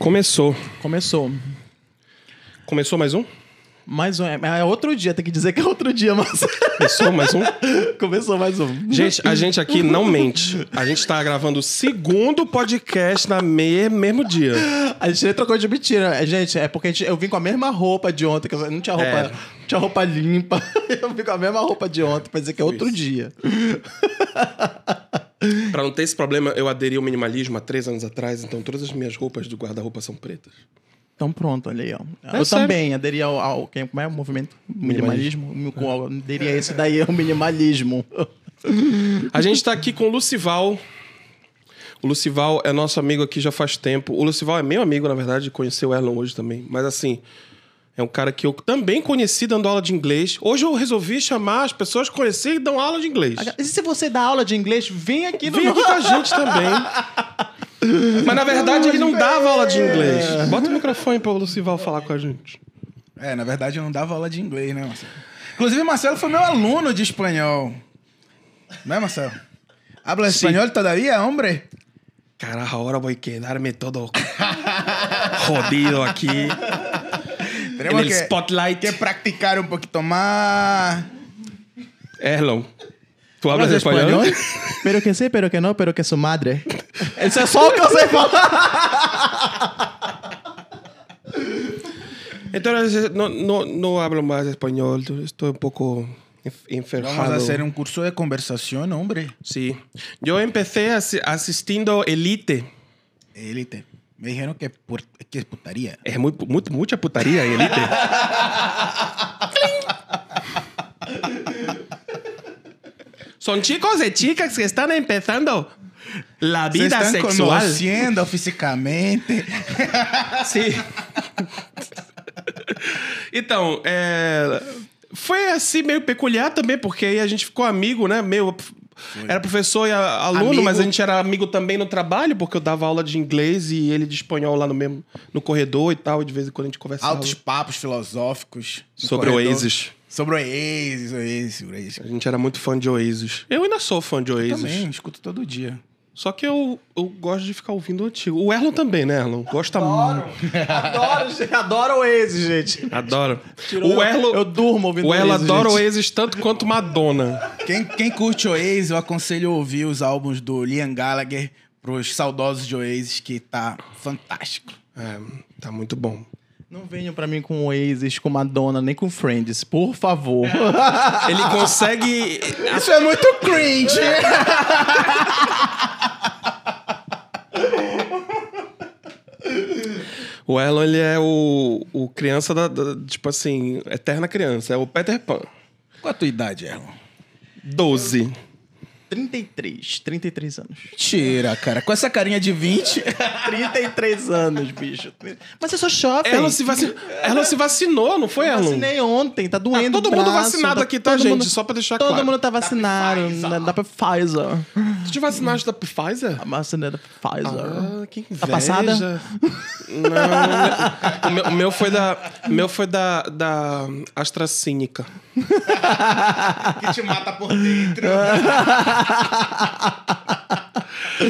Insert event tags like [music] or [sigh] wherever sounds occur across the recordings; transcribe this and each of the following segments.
Começou. Começou. Começou mais um? Mais um. É é outro dia, tem que dizer que é outro dia, mas. Começou mais um? [laughs] Começou mais um. Gente, a gente aqui não mente. A gente tá gravando o segundo podcast na me mesmo dia. A gente nem trocou de mentira. É, Gente, é porque gente- eu vim com a mesma roupa de ontem, que eu não tinha roupa, É. não tinha roupa limpa. [laughs] Eu vim com a mesma roupa de ontem pra dizer que é outro dia. [laughs] Pra não ter esse problema, eu aderi ao minimalismo há três anos atrás, então todas as minhas roupas do guarda-roupa são pretas. Então pronto, olha aí, ó. eu É sério. também aderi ao, ao quem- como é o movimento? Minimalismo. minimalismo. Aderi a esse daí, ao minimalismo. [laughs] A gente tá aqui com o Lucival. O Lucival é nosso amigo aqui já faz tempo. O Lucival é meu amigo, na verdade, conheceu o Erlon hoje também. Mas assim, é um cara que eu também conheci dando aula de inglês. Hoje eu resolvi chamar as pessoas que conheci e dão aula de inglês. E se você dá aula de inglês, vem aqui no Vem aqui com a gente também. [laughs] Mas na verdade ele não dava aula de inglês. Bota o microfone para o Lucival falar com a gente. É, na verdade eu não dava aula de inglês, né, Marcelo? Inclusive, Marcelo foi meu aluno de espanhol. Não é, Marcelo? Habla espanhol todavía, hombre? Cara, agora vou quedarme todo [laughs] jodido aqui. Tenemos En el que, spotlight. que practicar un poquito más. Erlon, tu hablas Hablas espanhol? [laughs] Pero que sí, pero que no, pero que su madre. Isso é só o que eu sei falar. Entonces, no, no, no hablo más español. Estoy un poco enf- enfermado. Vamos a hacer un curso de conversación, hombre. Sí. Yo empecé asi- asistiendo Elite. Élite. Me dijeron que, pu- que es putaría. Es muy, muy- mucha putaría en Elite. [laughs] Son chicos y chicas que están empezando la Se vida están sexual. conociendo físicamente. [laughs] Sim. então, é, foi assim meio peculiar também, porque aí a gente ficou amigo, né? Meio. Era professor e a- aluno, Amigo. mas a gente era amigo também no trabalho, porque eu dava aula de inglês e ele de espanhol lá no mesmo no corredor e tal, e de vez em quando a gente conversava Altos papos filosóficos. sobre corredor. Oasis. Sobre Oasis, Oasis, Oasis. A gente era muito fã de Oasis. Eu ainda sou fã de Oasis. Também, escuto todo dia. Só que eu, eu gosto de ficar ouvindo o antigo. O Erlon também, né, Erlon? Gosta muito. Adoro, gente. Adoro o Oasis, gente. Adora. Tirou O eu- Erlon, Eu durmo ouvindo o Erlon adora o. Oasis tanto quanto Madonna. Quem, quem curte Oasis, eu aconselho a ouvir os álbuns do Liam Gallagher pros saudosos de Oasis, que tá fantástico. É, tá muito bom. Não venham pra mim com Oasis, com Madonna, nem com Friends, por favor. [laughs] Ele consegue. Isso é muito cringe! O Erlon, ele é o, o criança da, da- Tipo assim, eterna criança. É o Peter Pan. Qual a tua idade, Erlon? 12. 33, 33 anos. Tira, cara. Com essa carinha de 20. 33 [laughs] anos, bicho. Mas eu sou jovem. Erlon se, vaci... Erlon se vacinou, não foi, Eu Erlon? vacinei ontem, tá doendo. Ah, todo o mundo braço, vacinado aqui, tá, todo gente? mundo- Só pra deixar Todo claro. mundo tá vacinado. Pfizer. Da, da Pfizer. Tu te vacinaste da Pfizer? A vacina da Pfizer. Ah, que inveja. passada? Não, o meu, o meu foi da, o meu foi da, da AstraZeneca. Que te mata por dentro. [laughs]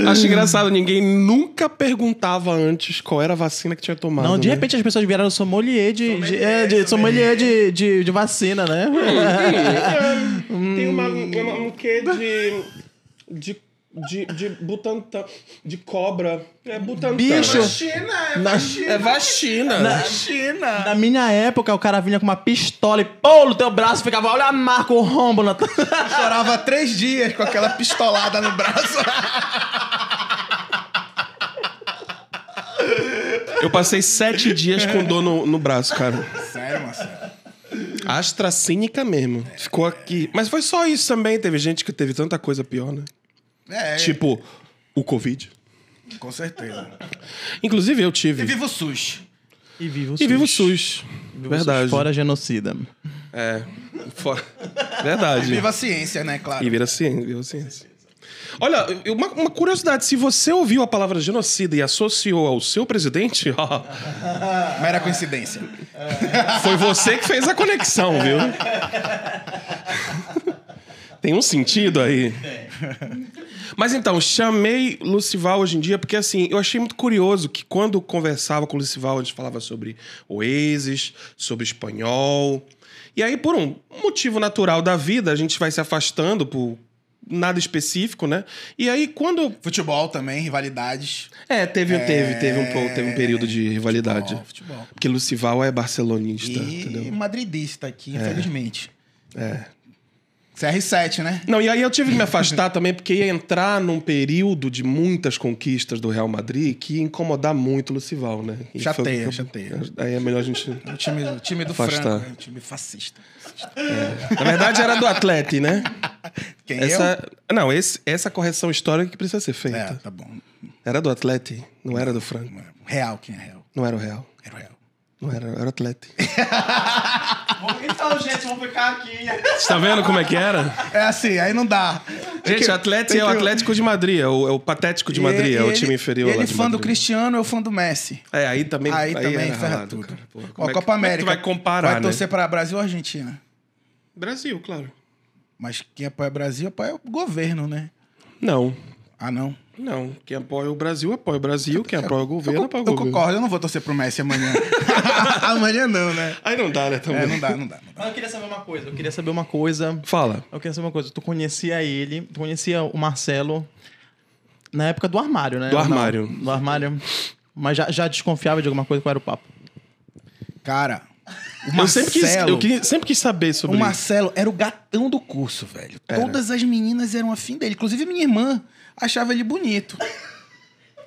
Acho engraçado, ninguém nunca perguntava antes qual era a vacina que tinha tomado. Não, de né? repente as pessoas viraram sommelier de, de, é, de, sommelier de, de, de vacina, né? [laughs] Tem uma, uma- um quê de. de. De, de butantan. de cobra. É butantan. Bicho. China, é Na- É vacina. China. Na minha época, o cara vinha com uma pistola e pô, no teu braço ficava, olha a marca, o rombo na. Chorava três dias com aquela pistolada no braço. Eu passei sete dias com dor no, no braço, cara. Sério, Marcelo? AstraZeneca mesmo. Ficou aqui. Mas foi só isso também. Teve gente que teve tanta coisa pior, né? É, Tipo, o Covid. com certeza. Inclusive, eu E tive. viva o SUS. E viva o E viva o SUS. Verdade. Fora genocida. É. Fora. Verdade. Viva a ciência, né, claro. E vira ciência, vira ciência. Olha, uma, uma curiosidade: se você ouviu a palavra genocida e associou ao seu presidente, ó, [laughs] Mera coincidência. foi você que fez a conexão, viu? [laughs] Tem um sentido aí. Mas então, chamei Lucival hoje em dia porque, assim, eu achei muito curioso que quando conversava com o Lucival, a gente falava sobre Oasis, sobre espanhol. E aí, por um motivo natural da vida, a gente vai se afastando por nada específico, né? E aí, quando. Futebol também, rivalidades. É, teve, teve, teve, um, po- teve um período de rivalidade. Futebol, futebol. Porque Lucival é barcelonista, E entendeu? madridista aqui, infelizmente. É. CR7, né? Não, e aí eu tive que me afastar [laughs] também, porque ia entrar num período de muitas conquistas do Real Madrid que ia incomodar muito o Lucival, né? E Chateia, eu- chateia. Aí é melhor a gente. O time, o time do Afastar. Franco, né? o time fascista. Na verdade, era do Atlético, né? [laughs] Quem Essa... Não, esse, essa correção histórica que precisa ser eu? feita. É, tá bom. Era do Atlético, não era do Franco. Real, quem é real? Não era o Real. Era o real. Não era, era o Atlético. [laughs] Então, gente, vamos ficar aqui. Você tá vendo como é que era? É assim, aí não dá. Gente, que- o Atlético é o que- Atlético de Madrid, é o, é o Patético de Madrid, E- é o time inferior lá ele de fã do. Cristiano, eu fã do Messi. É, aí também, Aí, também era ferra errado, tudo. cara. Porra, Ó, é que- Copa como é que América. tu vai comparar, Vai né? torcer pra Brasil ou Argentina? Brasil, claro. Mas quem apoia Brasil, apoia o governo, né? Não. Ah, não. Não. Quem apoia o Brasil, apoia o Brasil. Quem apoia o governo, eu, apoia o eu governo. concordo, eu não vou torcer pro Messi amanhã. [laughs] amanhã não, né? Aí não dá, né? Também. É, não dá, não dá. Não dá. Mas eu queria saber uma coisa. Eu queria saber uma coisa. Fala. Eu queria saber uma coisa. Tu conhecia ele, tu conhecia o Marcelo na época do armário, né? Do Ou não? armário. Do armário. Mas já, já desconfiava de alguma coisa? Qual era o papo? Cara, o Eu sempre quis, Marcelo- eu quis- sempre quis saber sobre O isso. Marcelo era o gatão do curso, velho. Todas as meninas eram afim dele. Inclusive minha irmã achava ele bonito.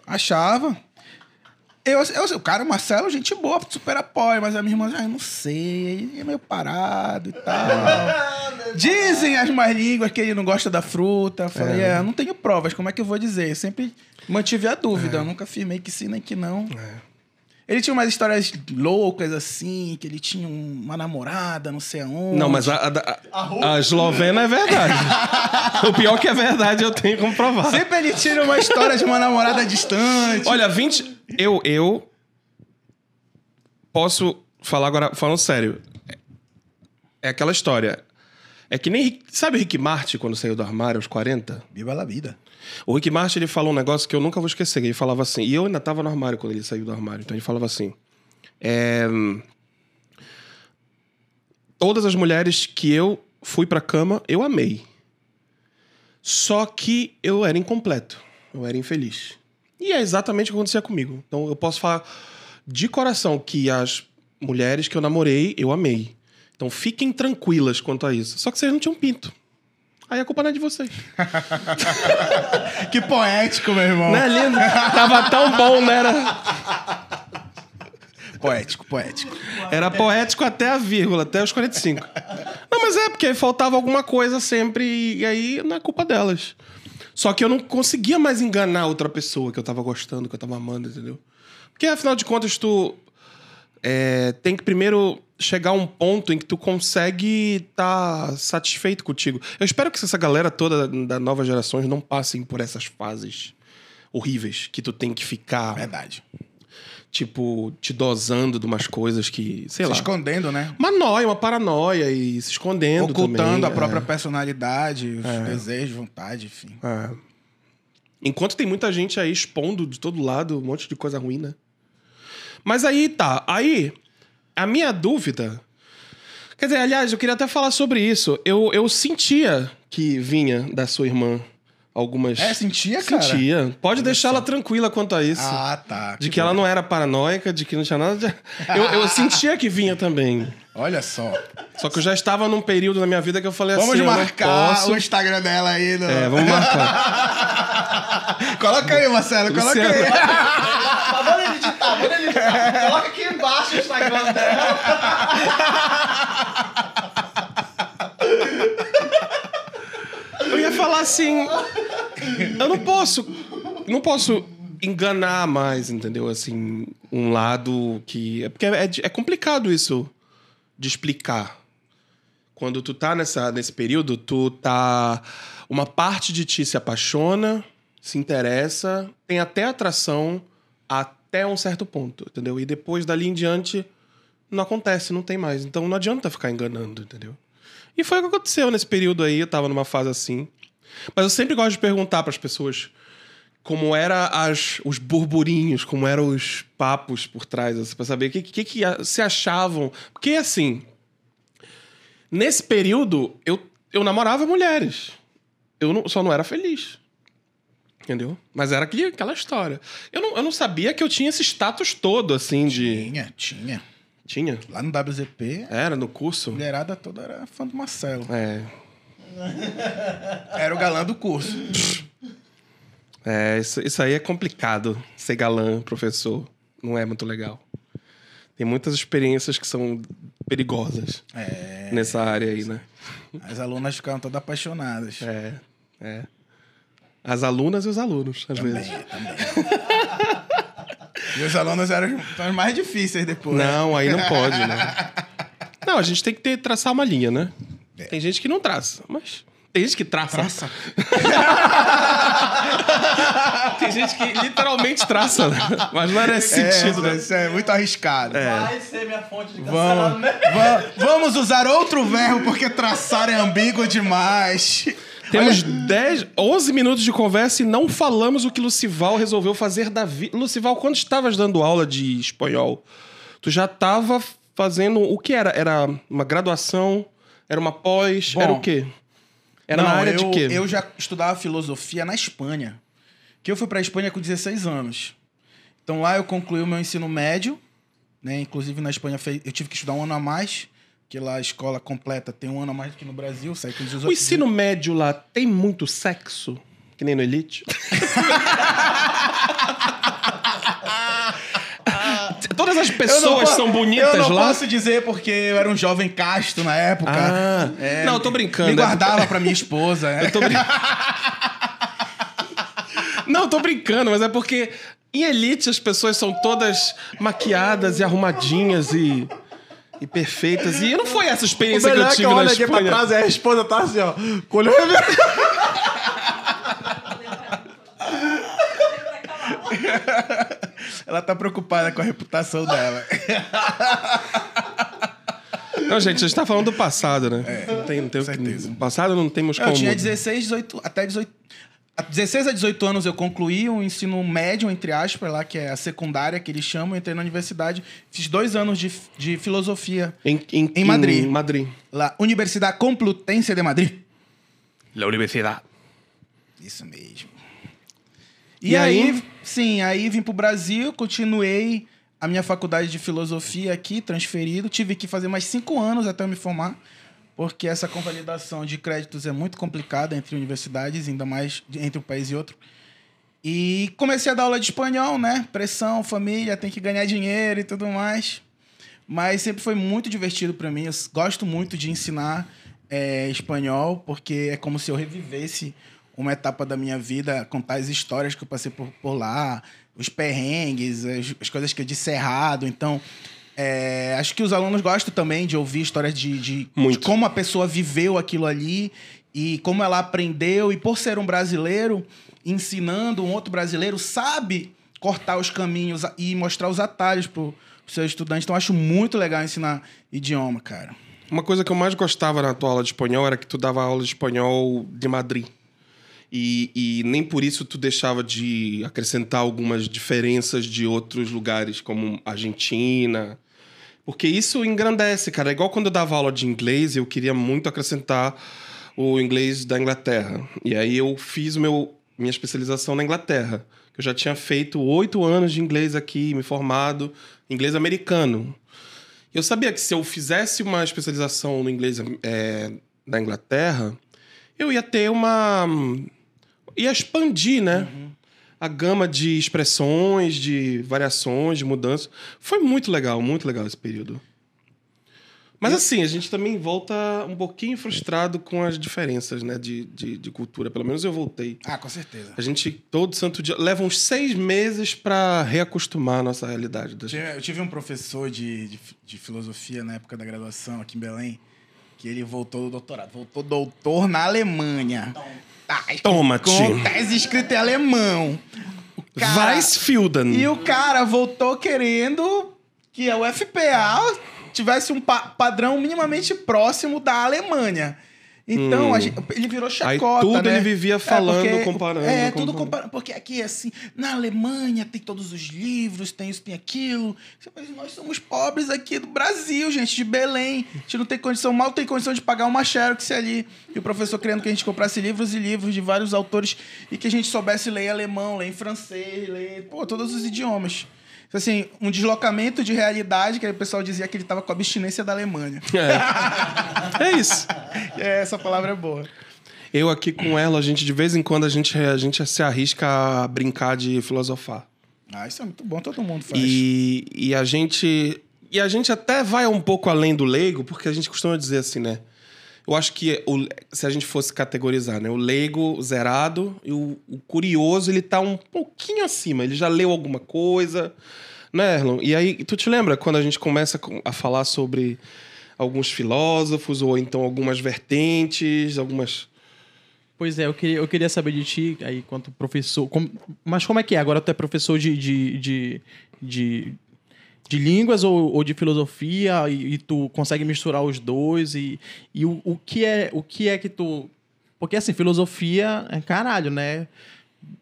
Achava. Eu, eu, o cara, o Marcelo, gente boa, super apoio, mas a minha irmã, ah, eu não sei, ele é meio parado e tal. [laughs] Dizem as mais línguas que ele não gosta da fruta. Eu falei, é. eu não tenho provas, como é que eu vou dizer? Eu sempre mantive a dúvida, eu nunca afirmei que sim nem que não. Ele tinha umas histórias loucas assim, que ele tinha um- uma namorada, não sei aonde. Não, mas a, a, a, a eslovena é verdade. [laughs] o pior que é verdade, eu tenho como provar. Sempre ele tira uma história de uma namorada distante. Olha, 20. Eu, eu posso falar agora, falando sério. É aquela história. É que nem. Sabe o Rick Martin quando saiu do armário aos 40? Viva a vida. O Rick Martin ele falou um negócio que eu nunca vou esquecer. Ele falava assim, e eu ainda tava no armário quando ele saiu do armário. Então ele falava assim: é, Todas as mulheres que eu fui pra cama, eu amei. Só que eu era incompleto. Eu era infeliz. E é exatamente o que acontecia comigo. Então eu posso falar de coração que as mulheres que eu namorei, eu amei. Então fiquem tranquilas quanto a isso. Só que vocês não tinham pinto. Aí a culpa não é de vocês. [laughs] Que poético, meu irmão. Não é lindo? Tava tão bom, né? Era, Poético, poético. era poético até a vírgula, até os 45. Não, mas é porque faltava alguma coisa sempre, e aí não é culpa delas. Só que eu não conseguia mais enganar outra pessoa que eu tava gostando, que eu tava amando, entendeu? Porque afinal de contas, tu é, tem que primeiro chegar a um ponto em que tu consegue estar satisfeito contigo. Eu espero que essa galera toda da nova gerações não passem por essas fases horríveis que tu tem que ficar Verdade. tipo, te dosando de umas coisas que, sei Se lá. escondendo, né? Uma noia, uma paranoia e se escondendo Ocultando também, a própria é. personalidade, os desejos, vontade, enfim. É. Enquanto tem muita gente aí expondo de todo lado um monte de coisa ruim, né? Mas aí tá, aí a minha dúvida. Quer dizer, aliás, eu queria até falar sobre isso. Eu, eu sentia que vinha da sua irmã algumas. É, sentia, cara? Sentia. Pode deixar ela tranquila quanto a isso. Ah, tá. De que ela não era paranoica, de que não tinha nada de... eu, eu sentia que vinha também. Olha só. Só que eu já estava num período na minha vida que eu falei Vamos assim. não marcar o Instagram dela aí. No... É, vamos marcar. [laughs] Coloca aí, Marcelo, coloca Luciano. aí. Mas manda ele editar, manda ele editar. Coloca aqui embaixo o Instagram dela. Eu ia falar assim. Eu não posso. Não posso enganar mais, entendeu? Assim, um lado que. É porque é, é complicado isso de explicar. Quando tu tá nessa, nesse período, tu tá. Uma parte de ti se apaixona, se interessa, tem até atração até um certo ponto, entendeu? E depois dali em diante não acontece, não tem mais. Então não adianta ficar enganando, entendeu? E foi o que aconteceu nesse período aí, eu tava numa fase assim. Mas eu sempre gosto de perguntar pras pessoas como era as, os burburinhos, como eram os papos por trás, assim, pra saber o que, que, que se achavam. Porque, assim, nesse período, eu, eu namorava mulheres. Eu não- só não era feliz. Entendeu? Mas era aquele, aquela história. Eu não, eu não sabia que eu tinha esse status todo, assim, de... Tinha, tinha. Tinha? Lá no WZP, Era, no curso? a mulherada toda era fã do Marcelo. É. [laughs] Era o galã do curso. É, isso, isso aí é complicado. Ser galã, professor. Não é muito legal. Tem muitas experiências que são perigosas É. nessa área aí, né? As alunas ficavam todas apaixonadas. É, é. As alunas e os alunos, às vezes. E os alunos eram os- mais difíceis depois. Não, aí não pode, né? [laughs] Não, a gente tem que ter, traçar uma linha, né? Tem gente que não traça, mas... Tem gente que traça. Traça. [laughs] Tem gente que literalmente traça, né? Mas não era esse sentido, é, né? Isso é muito arriscado. Vai ser minha fonte de Vamos, cancelamento. va- vamos usar outro verbo, porque traçar é ambíguo demais. Temos 10, 11 minutos de conversa e não falamos o que Lucival resolveu fazer da vida. Lucival, quando estavas dando aula de espanhol, tu já estava fazendo o que era? Era uma graduação? Era uma pós? Bom, era o quê? Era Não, na área eu, de quê? Eu já estudava filosofia na Espanha. Que eu fui pra Espanha com 16 anos. Então lá eu concluí o meu ensino médio, né? Inclusive na Espanha eu tive que estudar um ano a mais, que lá a escola completa tem um ano a mais do que no Brasil, com 18 O ensino médio lá tem muito sexo? Que nem no Elite? [laughs] Todas as pessoas são bonitas Eu não lá? posso dizer porque eu era um jovem casto na época. Ah, É, não, eu tô brincando. Me é guardava pra minha esposa. né? Eu tô brin... Não, eu tô brincando, mas é porque em Elite as pessoas são todas maquiadas e arrumadinhas e, e perfeitas. E não foi essa O experiência que eu é que tive eu na olho aqui pra Espanha. trás e a esposa tá assim, ó. O revirado. Ela tá preocupada com a reputação dela. Não, gente, a gente tá falando do passado, né? não tem, não tem, certeza. no passado não temos como. Eu tinha 16, 18, até 18. A 16 a 18 anos eu concluí o ensino médio, entre aspas, lá, que é a secundária, que eles chamam. Entrei na universidade, fiz dois anos de, de filosofia Em, em, Em Madrid. Em Madrid. lá, Universidade Complutense de Madrid. La Universidade. Isso mesmo. E, E aí, aí? sim, aí vim pro Brasil, continuei a minha faculdade de filosofia aqui, transferido. Tive que fazer mais cinco anos até eu me formar, porque essa convalidação de créditos é muito complicada entre universidades, ainda mais entre um país e outro. E comecei a dar aula de espanhol, né? Pressão, família, tem que ganhar dinheiro e tudo mais. Mas sempre foi muito divertido para mim. Eu gosto muito de ensinar é, espanhol, porque é como se eu revivesse uma etapa da minha vida, contar as histórias que eu passei por, por lá, os perrengues, as, as coisas que eu disse errado. Então, é, acho que os alunos gostam também de ouvir histórias de, de, de como a pessoa viveu aquilo ali e como ela aprendeu. E por ser um brasileiro, ensinando um outro brasileiro, sabe cortar os caminhos e mostrar os atalhos pro, pro seu estudante. Então, acho muito legal ensinar idioma, cara. Uma coisa que eu mais gostava na tua aula de espanhol era que tu dava aula de espanhol de Madrid. E, e nem por isso tu deixava de acrescentar algumas diferenças de outros lugares, como Argentina. Porque isso engrandece, cara. É igual quando eu dava aula de inglês, eu queria muito acrescentar o inglês da Inglaterra. E aí eu fiz meu, minha especialização na Inglaterra. Eu já tinha feito oito anos de inglês aqui, me formado, inglês americano. Eu sabia que se eu fizesse uma especialização no inglês é, da Inglaterra, eu ia ter uma. ia expandir, né? A gama de expressões, de variações, de mudanças. Foi muito legal, muito legal esse período. Mas assim, a gente também volta um pouquinho frustrado com as diferenças, né? De, de, de cultura. Pelo menos eu voltei. Ah, com certeza. A gente, todo santo dia, leva uns seis meses pra reacostumar a nossa realidade. da Eu tive- Eu tive um professor de, de, de filosofia na época da graduação aqui em Belém, que ele voltou do doutorado. Voltou doutor na Alemanha. Tá, Toma-te. Com tese escrita em alemão. Cara- Weissfielden. E o cara voltou querendo que a UFPA tivesse um pa- padrão minimamente próximo da Alemanha. Então, a gente- ele virou chacota, tudo né? ele vivia falando, porque- comparando, É, comparando. tudo comparando. Porque aqui, assim, na Alemanha tem todos os livros, tem isso, tem aquilo. Mas nós somos pobres aqui do Brasil, gente, de Belém. A gente não tem condição, mal tem condição de pagar uma Xerox ali. E o professor querendo que a gente comprasse livros e livros de vários autores e que a gente soubesse ler alemão, ler em francês, ler, pô, todos os idiomas. Então, Assim, um deslocamento de realidade que o pessoal dizia que ele estava com abstinência da Alemanha. É isso. [laughs] É, essa palavra é boa. Eu aqui com ela, a gente, de vez em quando, a gente, a gente se arrisca a brincar de filosofar. Ah, isso é muito bom, todo mundo faz. E, e a gente. E a gente até vai um pouco além do leigo, porque a gente costuma dizer assim, né? Eu acho que o- se a gente fosse categorizar, né? O leigo zerado e o, o curioso, ele tá um pouquinho acima. Ele já leu alguma coisa, né, Erlon? E aí, tu te lembra quando a gente começa com- a falar sobre alguns filósofos, ou então algumas vertentes, algumas. Pois é, eu queria, eu queria saber de ti, aí, quanto professor. como- mas como é que é? Agora tu é professor de, de, de, de, de línguas ou, ou de filosofia e, e tu consegue misturar os dois? E, e o, o, que é, o que é que tu. Porque assim, filosofia é caralho, né?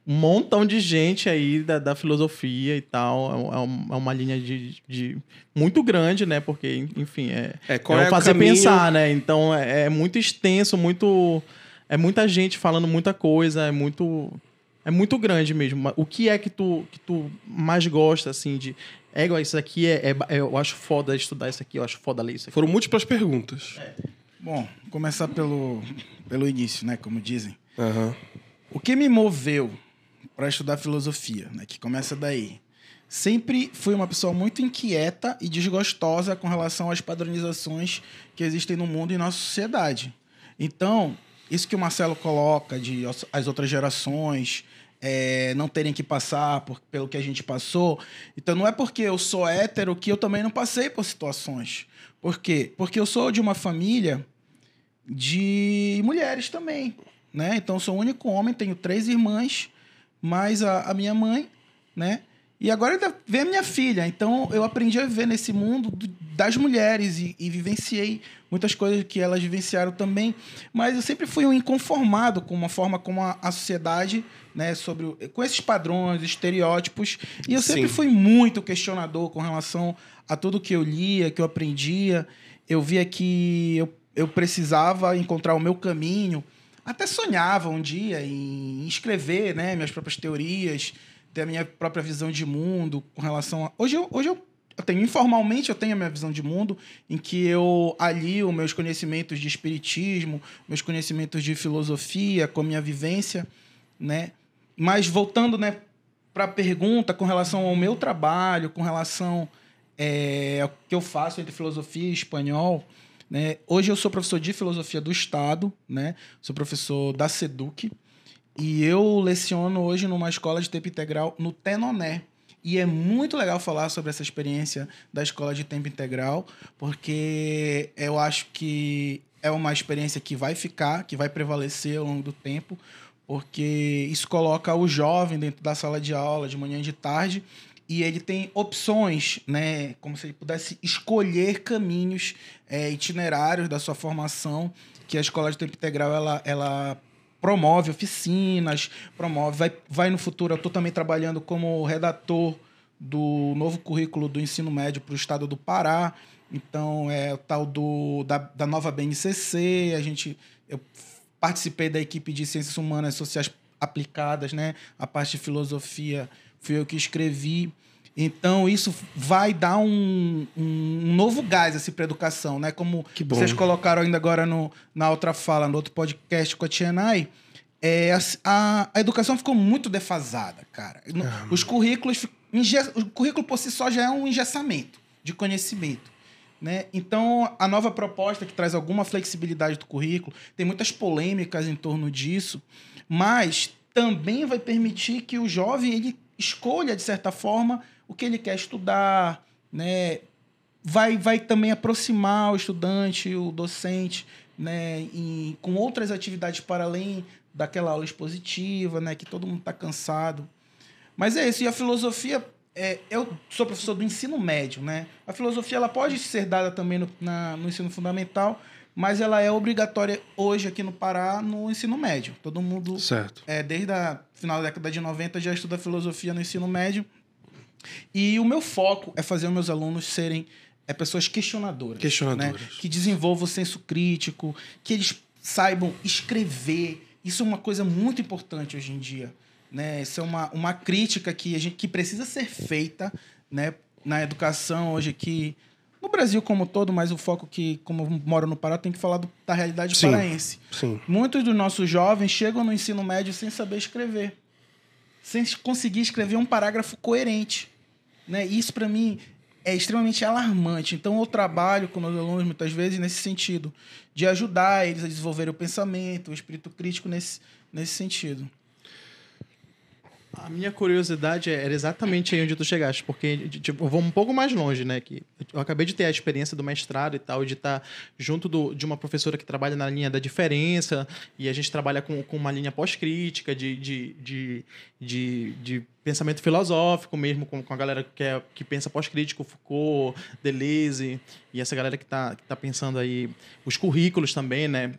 Um montão de gente aí da, da filosofia e tal. É, um- é é uma linha de, de- muito grande, né? Porque, enfim, é, É, qual é é fazer caminho- pensar, né? Então é, é muito extenso, muito. É muita gente falando muita coisa, é muito. É muito grande mesmo. O que é que tu, que tu mais gosta, assim, de. É, igual, isso aqui é, é- é- Eu acho foda estudar isso aqui, eu acho foda ler isso aqui. Foram múltiplas perguntas. Bom, começar pelo, pelo início, né? Como dizem. Aham. O que me moveu para estudar filosofia, né? Que começa daí. Sempre fui uma pessoa muito inquieta e desgostosa com relação às padronizações que existem no mundo e na sociedade. Então, isso que o Marcelo coloca de as outras gerações é, não terem que passar por- pelo que a gente passou. Então, não é porque eu sou hétero que eu também não passei por situações. Por quê? Porque eu sou de uma família de mulheres também, né? Então sou o único homem, tenho três irmãs, mais a, a minha mãe, né? E agora ainda vem a minha filha. Então eu aprendi a viver nesse mundo do- das mulheres e, e vivenciei muitas coisas que elas vivenciaram também. Mas eu sempre fui um inconformado com uma forma como a, a sociedade, né, sobre o- com esses padrões, estereótipos. E eu sempre Sim. fui muito questionador com relação a tudo que eu lia, que eu aprendia. Eu via que eu, eu precisava encontrar o meu caminho. Até sonhava um dia em escrever né, minhas próprias teorias, ter a minha própria visão de mundo com relação a. Hoje eu, hoje eu, eu tenho, informalmente, eu tenho a minha visão de mundo, em que eu alio meus conhecimentos de espiritismo, meus conhecimentos de filosofia com a minha vivência, né? Mas voltando, né, para a pergunta com relação ao meu trabalho, com relação é, ao que eu faço entre filosofia e espanhol, né? Hoje eu sou professor de filosofia do Estado, né? Sou professor da SEDUC e eu leciono hoje numa escola de tempo integral no Tenoné. E é muito legal falar sobre essa experiência da escola de tempo integral, porque eu acho que é uma experiência que vai ficar, que vai prevalecer ao longo do tempo, porque isso coloca o jovem dentro da sala de aula de manhã e de tarde e ele tem opções, né? Como se ele pudesse escolher caminhos é, itinerários da sua formação, que a escola de tempo integral ela, ela promove oficinas, promove, vai, vai no futuro. Eu estou também trabalhando como redator do novo currículo do ensino médio para o estado do Pará. Então, é o tal do, da, da nova BNCC. A gente, eu participei da equipe de Ciências Humanas Sociais Aplicadas, né? A parte de filosofia fui eu que escrevi. Então, isso vai dar um, um novo gás assim, para a educação, né? Como vocês colocaram ainda agora no, na outra fala, no outro podcast com a Tienai, é, a, a, educação ficou muito defasada, cara. No- Os currículos... O currículo por si só já é um engessamento de conhecimento. Né? Então, a nova proposta que traz alguma flexibilidade do currículo, tem muitas polêmicas em torno disso, mas também vai permitir que o jovem ele escolha, de certa forma, o que ele quer estudar, né? vai, vai também aproximar o estudante, o docente, né, com outras atividades para além daquela aula expositiva, né, que todo mundo está cansado. Mas é isso, e a filosofia, é, eu sou professor do ensino médio, né? A filosofia ela pode ser dada também no, na, no ensino fundamental, mas ela é obrigatória hoje aqui no Pará no ensino médio. Todo mundo, Certo. é, desde a final da década de 90, já estuda filosofia no ensino médio. E o meu foco é fazer os meus alunos serem é, pessoas questionadoras. Questionadoras. né? Que desenvolvam o senso crítico, que eles saibam escrever. Isso é uma coisa muito importante hoje em dia. Né? Isso é uma, uma crítica que, a gente, que precisa ser feita né? na educação hoje aqui. No Brasil como todo, mas o foco que, como eu moro no Pará, tem que falar do- da realidade Sim. paraense. Sim. Muitos dos nossos jovens chegam no ensino médio sem saber escrever. Sem conseguir escrever um parágrafo coerente. Né? Isso, para mim, é extremamente alarmante. Então, eu trabalho com meus alunos, muitas vezes, nesse sentido. De ajudar eles a desenvolver o pensamento, o espírito crítico nesse, nesse sentido. A minha curiosidade é, era exatamente aí onde tu chegaste, porque tipo, vou um pouco mais longe, né? Que eu acabei de ter a experiência do mestrado e tal, de estar junto do- de uma professora que trabalha na linha da diferença, e a gente trabalha com, com uma linha pós-crítica de, de, de, de, de pensamento filosófico mesmo, com, com a galera que, é, que pensa pós-crítico, Foucault, Deleuze, e essa galera que está tá pensando aí, os currículos também, né?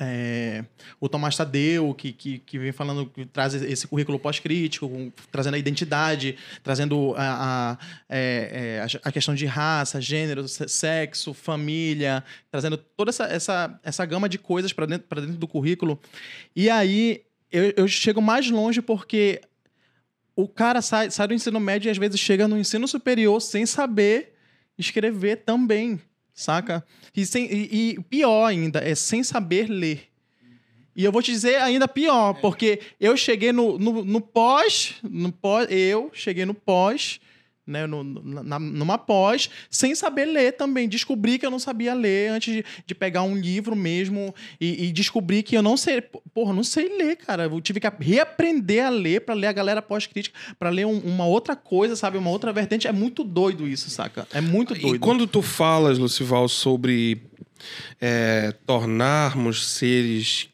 É, o Tomás Tadeu, que, que, que vem falando, que traz esse currículo pós-crítico, com- trazendo a identidade, trazendo a, a, é, é, a- questão de raça, gênero, se- sexo, família, trazendo toda essa, essa, essa gama de coisas para dentro, dentro do currículo. E aí eu, eu chego mais longe porque o cara sai, sai do ensino médio e às vezes chega no ensino superior sem saber escrever também, saca? E, sem, e, e pior ainda, é sem saber ler. E eu vou te dizer ainda pior, porque eu cheguei no, no, no pós, no pós, eu cheguei no pós, né, no, na- numa pós, sem saber ler também. Descobri que eu não sabia ler antes de, de pegar um livro mesmo e, e descobri que eu não sei, porra, não sei ler, cara. Eu tive que reaprender a ler para ler a galera pós-crítica, para ler um- uma outra coisa, sabe, uma outra vertente. É muito doido isso, saca? É muito doido. E quando tu falas, Lucival, sobre é, tornarmos seres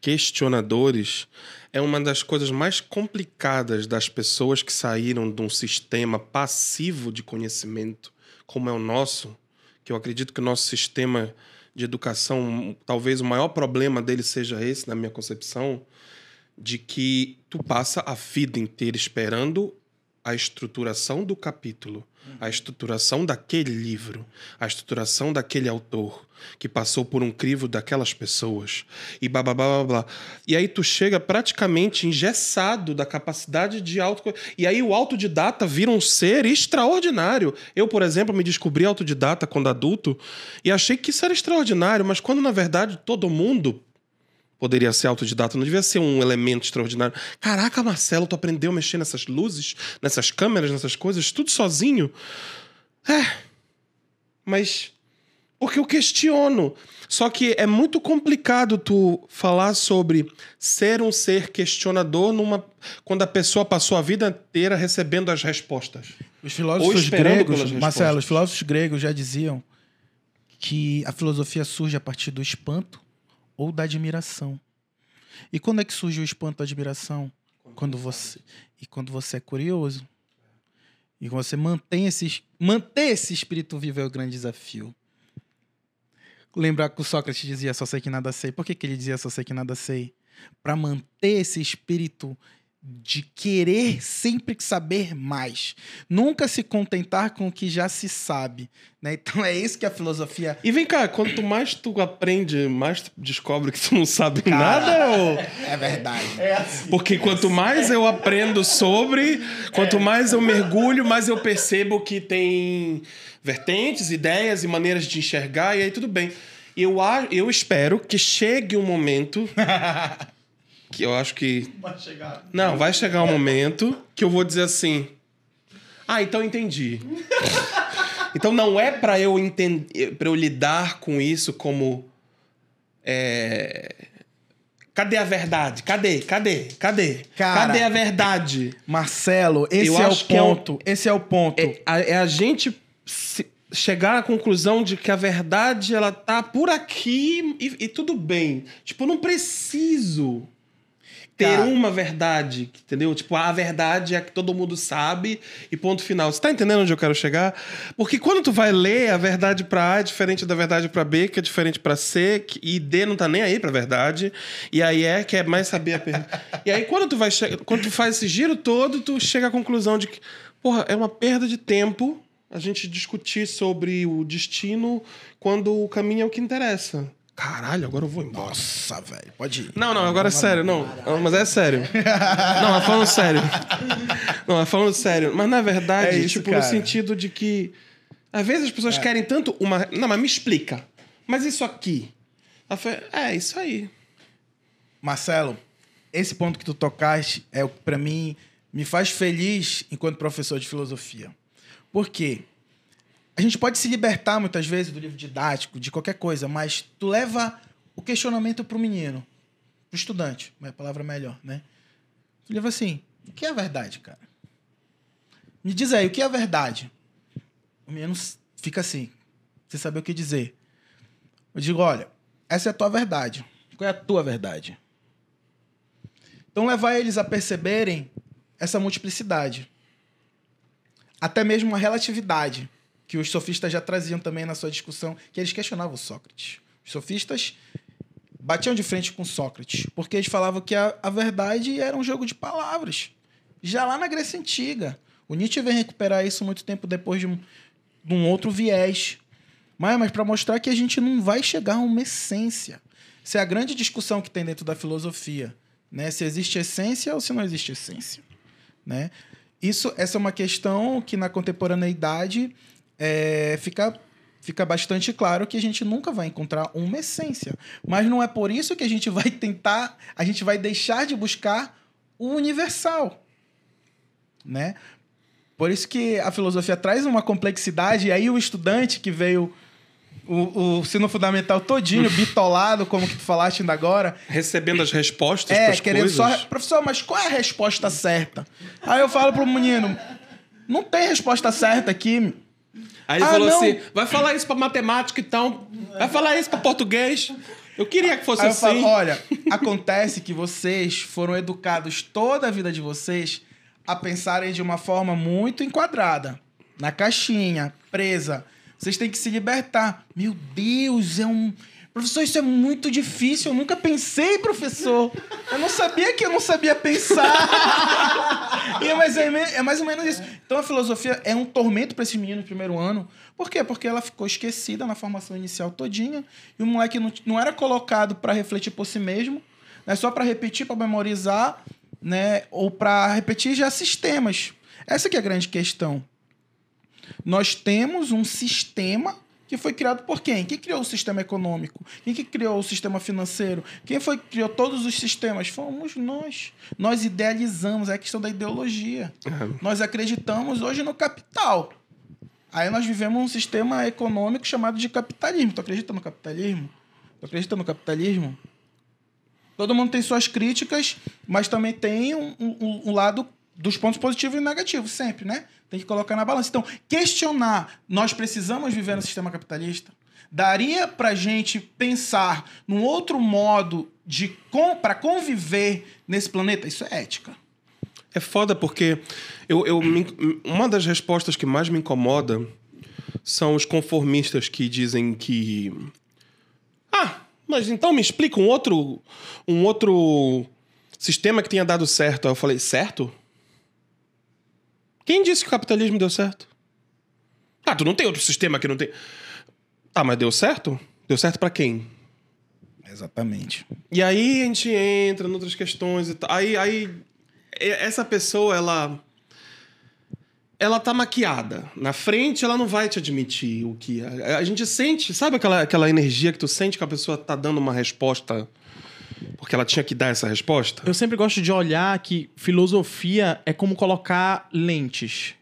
questionadores, é uma das coisas mais complicadas das pessoas que saíram de um sistema passivo de conhecimento, como é o nosso, que eu acredito que o nosso sistema de educação, talvez o maior problema dele seja esse, na minha concepção, de que tu passa a vida inteira esperando a estruturação do capítulo, a estruturação daquele livro, a estruturação daquele autor que passou por um crivo daquelas pessoas e blá blá blá blá blá. E aí tu chega praticamente engessado da capacidade de auto e aí o autodidata vira um ser extraordinário. Eu, por exemplo, me descobri autodidata quando adulto e achei que isso era extraordinário, mas quando na verdade todo mundo poderia ser autodidata, não devia ser um elemento extraordinário. Caraca, Marcelo, tu aprendeu a mexer nessas luzes, nessas câmeras, nessas coisas, tudo sozinho? É. Mas porque eu questiono. Só que é muito complicado tu falar sobre ser um ser questionador numa quando a pessoa passou a vida inteira recebendo as respostas. Os filósofos gregos, Marcelo, os filósofos gregos já diziam que a filosofia surge a partir do espanto ou da admiração. E quando é que surge o espanto a admiração? Quando você e quando você é curioso. E quando você mantém esse manter esse espírito vivo é o grande desafio. Lembrar que o Sócrates dizia só sei que nada sei. Por que, que ele dizia só sei que nada sei? Para manter esse espírito de querer sempre saber mais. Nunca se contentar com o que já se sabe. Né? Então é isso que a filosofia. E vem cá, quanto mais tu aprende, mais tu descobre que tu não sabe nada ou É verdade. Porque quanto mais eu aprendo sobre, quanto mais eu mergulho, mais eu percebo que tem vertentes, ideias e maneiras de enxergar, e aí tudo bem. Eu, a- eu espero que chegue um momento. [laughs] que eu acho que. Vai chegar. Não, vai chegar um momento que eu vou dizer assim. Ah, então entendi. [laughs] então não é pra eu entender, para eu lidar com isso como é, Cadê a verdade? Cadê? Cadê? Cadê? Cara, Cadê a verdade? Marcelo, esse Eu é o é um- ponto. Esse é o ponto. É a, é a gente se- chegar à conclusão de que a verdade ela tá por aqui e, e tudo bem. Tipo, eu não preciso ter uma verdade, entendeu? Tipo, a verdade é a que todo mundo sabe e ponto final. Você tá entendendo onde eu quero chegar? Porque quando tu vai ler a verdade pra A é diferente da verdade pra B, que é diferente pra C, que- e D não tá nem aí pra verdade, e aí é quer mais saber a perda. [laughs] e aí quando tu vai quando tu faz esse giro todo, tu chega à conclusão de que, porra, é uma perda de tempo a gente discutir sobre o destino quando o caminho é o que interessa. Caralho, agora eu vou embora. Nossa, velho. Pode ir. Não, não, agora é sério, não. Não, Mas é sério. Não, é falando sério. Não, é falando sério. Mas na verdade, É isso, tipo, no cara. sentido de que. Às vezes as pessoas querem tanto uma. Não, mas me explica. Mas isso aqui. Ela foi, É, isso aí. Marcelo, esse ponto que tu tocaste é o que pra mim me faz feliz enquanto professor de filosofia. Por quê? A gente pode se libertar muitas vezes do livro didático, de qualquer coisa, mas tu leva o questionamento pro menino, pro estudante, é a palavra melhor, né? Tu leva assim: o que é a verdade, cara? Me diz aí, o que é a verdade? O menino fica assim, sem saber o que dizer. Eu digo: olha, essa é a tua verdade. Qual é a tua verdade? Então, levar eles a perceberem essa multiplicidade. Até mesmo uma relatividade, que os sofistas já traziam também na sua discussão, que eles questionavam Sócrates. Os sofistas batiam de frente com Sócrates, porque eles falavam que a, a verdade era um jogo de palavras. Já lá na Grécia Antiga. O Nietzsche vem recuperar isso muito tempo depois de um, de um outro viés. Mas, mas para mostrar que a gente não vai chegar a uma essência. Essa é a grande discussão que tem dentro da filosofia. Né? Se existe essência ou se não existe essência. Né? Isso, essa é uma questão que na contemporaneidade é, fica, fica bastante claro que a gente nunca vai encontrar uma essência. Mas não é por isso que a gente vai tentar, a gente vai deixar de buscar o universal. Né? Por isso que a filosofia traz uma complexidade, e aí o estudante que veio o, o ensino fundamental todinho, bitolado, como que tu falaste ainda agora, Recebendo as respostas é, querendo coisas. só. Professor, mas qual é a resposta certa? Aí eu falo pro menino: não tem resposta certa aqui. Aí ele Ah, falou não. assim: vai falar isso pra matemática então. Vai falar isso pra português. Eu queria que fosse Aí assim. falo: olha, acontece que vocês foram educados toda a vida de vocês a pensarem de uma forma muito enquadrada, na caixinha, presa. Vocês têm que se libertar. Meu Deus, é um. Professor, isso é muito difícil. Eu nunca pensei, professor. Eu não sabia que eu não sabia pensar. [laughs] e é mais, é mais ou menos isso. Então a filosofia é um tormento para esse menino no primeiro ano. Por quê? Porque ela ficou esquecida na formação inicial todinha. E o moleque não, não era colocado para refletir por si mesmo, né? só para repetir, para memorizar, né? ou para repetir já sistemas. Essa que é a grande questão. Nós temos um sistema que foi criado por quem? Quem criou o sistema econômico? Quem que criou o sistema financeiro? Quem foi que criou todos os sistemas? Fomos nós. Nós idealizamos, é a questão da ideologia. Nós acreditamos hoje no capital. Aí nós vivemos um sistema econômico chamado de capitalismo. Tu acredita no capitalismo? Tu acredita no capitalismo? Todo mundo tem suas críticas, mas também tem um, um- um lado dos pontos positivos e negativos, sempre, né? Tem que colocar na balança. Então, questionar, nós precisamos viver no sistema capitalista? Daria pra gente pensar num outro modo de para conviver nesse planeta? Isso é ética. É foda porque eu, eu me- uma das respostas que mais me incomoda são os conformistas que dizem que. Ah, mas então me explica um outro, um outro sistema que tenha dado certo. Aí eu falei, certo? Quem disse que o capitalismo deu certo? Ah, tu não tem outro sistema que não tem. Tá, mas deu certo? Deu certo pra quem? Exatamente. E aí a gente entra em outras questões e tal. Aí, aí essa pessoa, ela. Ela tá maquiada. Na frente, ela não vai te admitir o que. A, a gente sente, sabe aquela, aquela energia que tu sente que a pessoa tá dando uma resposta porque ela tinha que dar essa resposta? Eu sempre gosto de olhar que filosofia é como colocar lentes.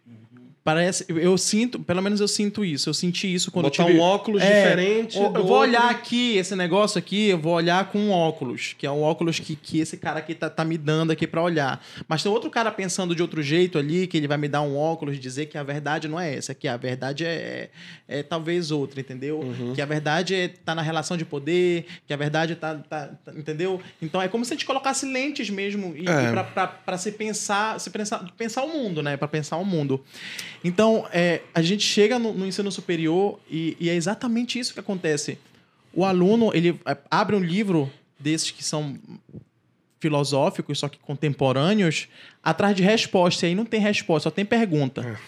Parece, eu- sinto, pelo menos eu sinto isso. Eu senti isso quando Botar eu tive... um óculos É, diferente. Eu, do eu vou outro. olhar aqui, esse negócio aqui, eu vou olhar com um óculos, que é um óculos que, que esse cara aqui tá, tá me dando aqui pra olhar. Mas tem outro cara pensando de outro jeito ali, que ele vai me dar um óculos e dizer que a verdade não é essa, que a verdade é, é, é talvez outra, entendeu? Uhum. Que a verdade é, tá na relação de poder, que a verdade tá, tá- tá- entendeu? Então é como se a gente colocasse lentes mesmo e, É. pra se pensar, se pensar, pensar o mundo, né? Pra pensar o mundo. Então, é, a gente chega no, no ensino superior e, e é exatamente isso que acontece. O aluno, ele é, abre um livro desses que são filosóficos, só que contemporâneos, atrás de resposta. E aí não tem resposta, só tem pergunta.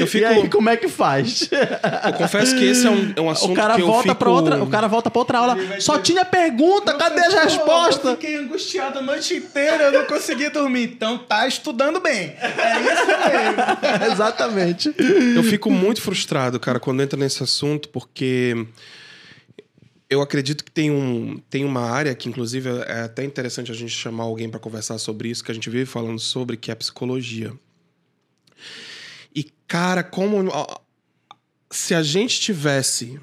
Eu fico. E aí, como é que faz? Eu confesso que esse é um, é um assunto o cara que eu volta fico... para outra, o cara volta para outra aula. Só tinha pergunta, cadê as Eu respostas? fiquei angustiado a noite inteira, eu não consegui dormir. Então tá estudando bem. É isso mesmo. [laughs] Exatamente. Eu fico muito frustrado, cara, quando entra nesse assunto, porque eu acredito que tem, um, tem uma área que, inclusive, é até interessante a gente chamar alguém para conversar sobre isso, que a gente vive falando sobre, que é a psicologia. E, cara, como. Se a gente tivesse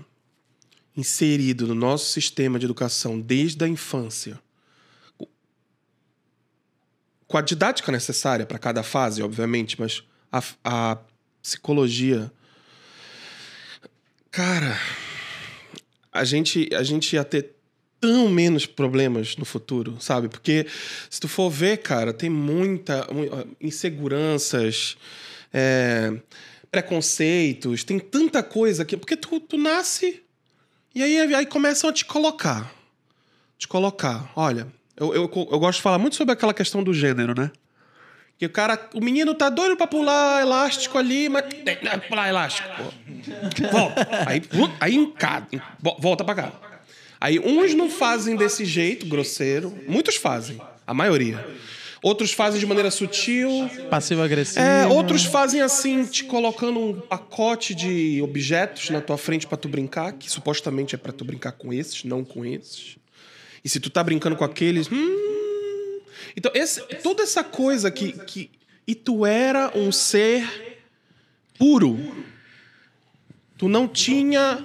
inserido no nosso sistema de educação desde a infância, com a didática necessária para cada fase, obviamente, mas a, a psicologia. Cara, a gente, a gente ia ter tão menos problemas no futuro, sabe? Porque se tu for ver, cara, tem muita mu- inseguranças, é, preconceitos, tem tanta coisa aqui. Porque tu, tu nasce e aí, aí começam a te colocar. Te colocar. Olha, eu, eu, eu gosto de falar muito sobre aquela questão do gênero, né? Que o cara, o menino tá doido pra pular elástico ali, mas que pular elástico. Volta. Aí, aí encada, vo- volta pra cá. Aí uns não fazem desse jeito grosseiro, muitos fazem, a maioria. Outros fazem de maneira sutil. Passivo-agressivo. É, outros fazem assim, te colocando um pacote de objetos na tua frente pra tu brincar, que supostamente é pra tu brincar com esses, não com esses. E se tu tá brincando com aqueles, hum... Então, esse- toda essa coisa que, que e tu era um ser puro. Tu não tinha,